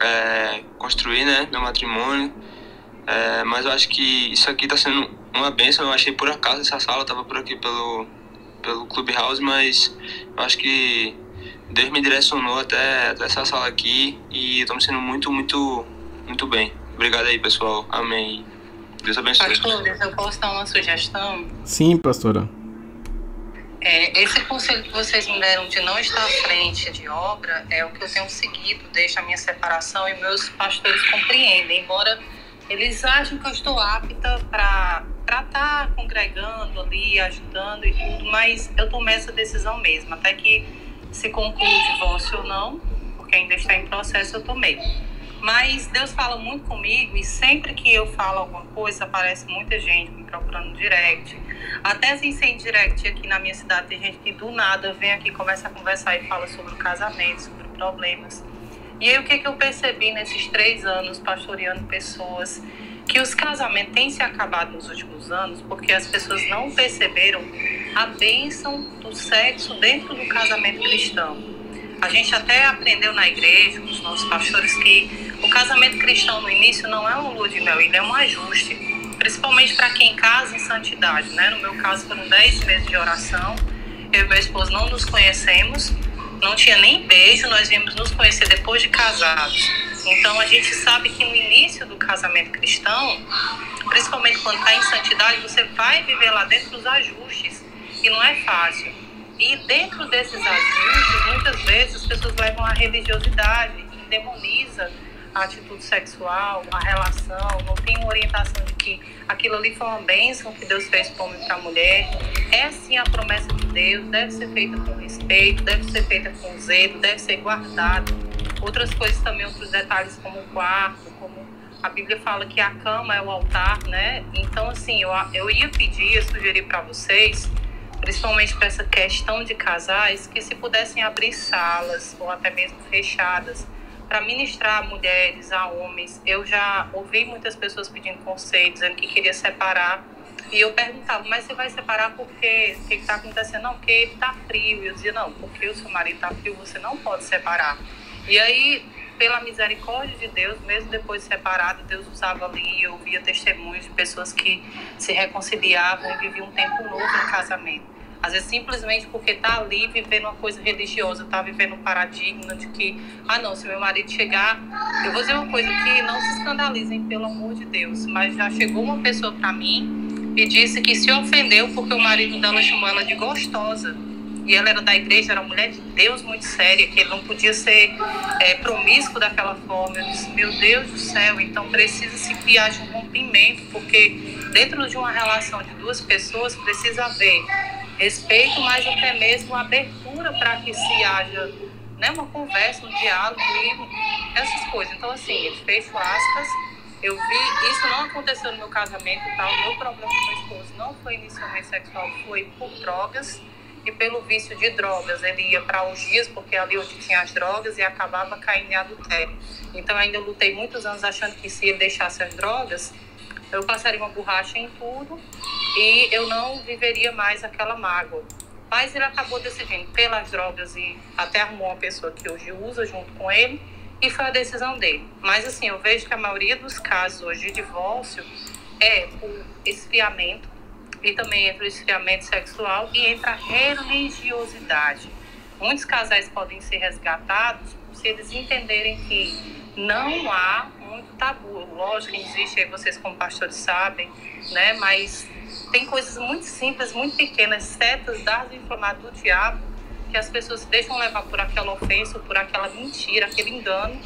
é, construir, né, meu matrimônio. É, mas eu acho que isso aqui está sendo uma benção. Eu achei por acaso essa sala, estava por aqui pelo, pelo Clubhouse, mas eu acho que Deus me direcionou até, até essa sala aqui e estamos sendo muito, muito, muito bem. Obrigado aí, pessoal. Amém. Deus abençoe. Pastor, eu posso dar uma sugestão? Sim, pastora. É, esse conselho que vocês me deram de não estar à frente de obra é o que eu tenho seguido desde a minha separação e meus pastores compreendem, embora eles acham que eu estou apta para estar tá congregando ali, ajudando e tudo, mas eu tomei essa decisão mesmo, até que se conclua o divórcio ou não, porque ainda está em processo, eu tomei. Mas Deus fala muito comigo e sempre que eu falo alguma coisa, aparece muita gente me procurando direct. Até sem ser direct aqui na minha cidade, tem gente que do nada vem aqui, começa a conversar e fala sobre o casamento, sobre problemas. E aí o que, que eu percebi nesses três anos pastoreando pessoas? Que os casamentos têm se acabado nos últimos anos porque as pessoas não perceberam a bênção do sexo dentro do casamento cristão. A gente até aprendeu na igreja, com os nossos pastores, que o casamento cristão no início não é um lua de mel, ele é um ajuste, principalmente para quem casa em santidade, né? No meu caso foram 10 meses de oração, eu e meu esposo não nos conhecemos, não tinha nem beijo, nós viemos nos conhecer depois de casados. Então a gente sabe que no início do casamento cristão, principalmente quando está em santidade, você vai viver lá dentro dos ajustes e não é fácil. E dentro desses ajustes, muitas vezes as pessoas levam a religiosidade demoniza a atitude sexual, a relação, não tem uma orientação de que aquilo ali foi uma bênção que Deus fez para o homem e para a mulher. É sim a promessa de Deus, deve ser feita com respeito, deve ser feita com zelo, deve ser guardado. Outras coisas também, outros detalhes como o quarto, como a Bíblia fala que a cama é o altar, né? Então, assim, eu, eu ia pedir, eu sugerir para vocês, principalmente para essa questão de casais, que se pudessem abrir salas ou até mesmo fechadas para ministrar a mulheres, a homens. Eu já ouvi muitas pessoas pedindo conselho, dizendo que queria separar. E eu perguntava, mas você vai separar por quê? O que está acontecendo? Não, porque está frio. E eu dizia, não, porque o seu marido está frio, você não pode separar. E aí, pela misericórdia de Deus, mesmo depois de separado, Deus usava ali, eu ouvia testemunhos de pessoas que se reconciliavam e viviam um tempo novo no casamento. Às vezes simplesmente porque está ali vivendo uma coisa religiosa, está vivendo um paradigma de que, ah não, se meu marido chegar, eu vou dizer uma coisa que não se escandalizem, pelo amor de Deus, mas já chegou uma pessoa para mim e disse que se ofendeu porque o marido dela chamou ela de gostosa. E ela era da igreja, era uma mulher de Deus muito séria, que ele não podia ser é, promíscuo daquela forma. Eu disse, meu Deus do céu, então precisa-se que haja um rompimento, porque dentro de uma relação de duas pessoas precisa haver respeito, mas até mesmo abertura para que se haja né, uma conversa, um diálogo e essas coisas. Então, assim, fecho aspas. Eu vi, isso não aconteceu no meu casamento, tá? O meu problema com meu esposo não foi inicialmente sexual, foi por drogas e pelo vício de drogas. Ele ia para os dias, porque ali onde tinha as drogas, e acabava caindo em adultério. Então, ainda lutei muitos anos achando que se ele deixasse as drogas, eu passaria uma borracha em tudo e eu não viveria mais aquela mágoa. Mas ele acabou decidindo pelas drogas e até arrumou uma pessoa que hoje usa junto com ele e foi a decisão dele. Mas assim, eu vejo que a maioria dos casos hoje de divórcio é por esfriamento e também entra o esfriamento sexual e entra a religiosidade. Muitos casais podem ser resgatados se eles entenderem que não há muito tabu. Lógico que existe, aí vocês como pastores sabem, né? Mas tem coisas muito simples, muito pequenas, setas dadas inflamadas do diabo, que as pessoas se deixam levar por aquela ofensa, por aquela mentira, aquele engano,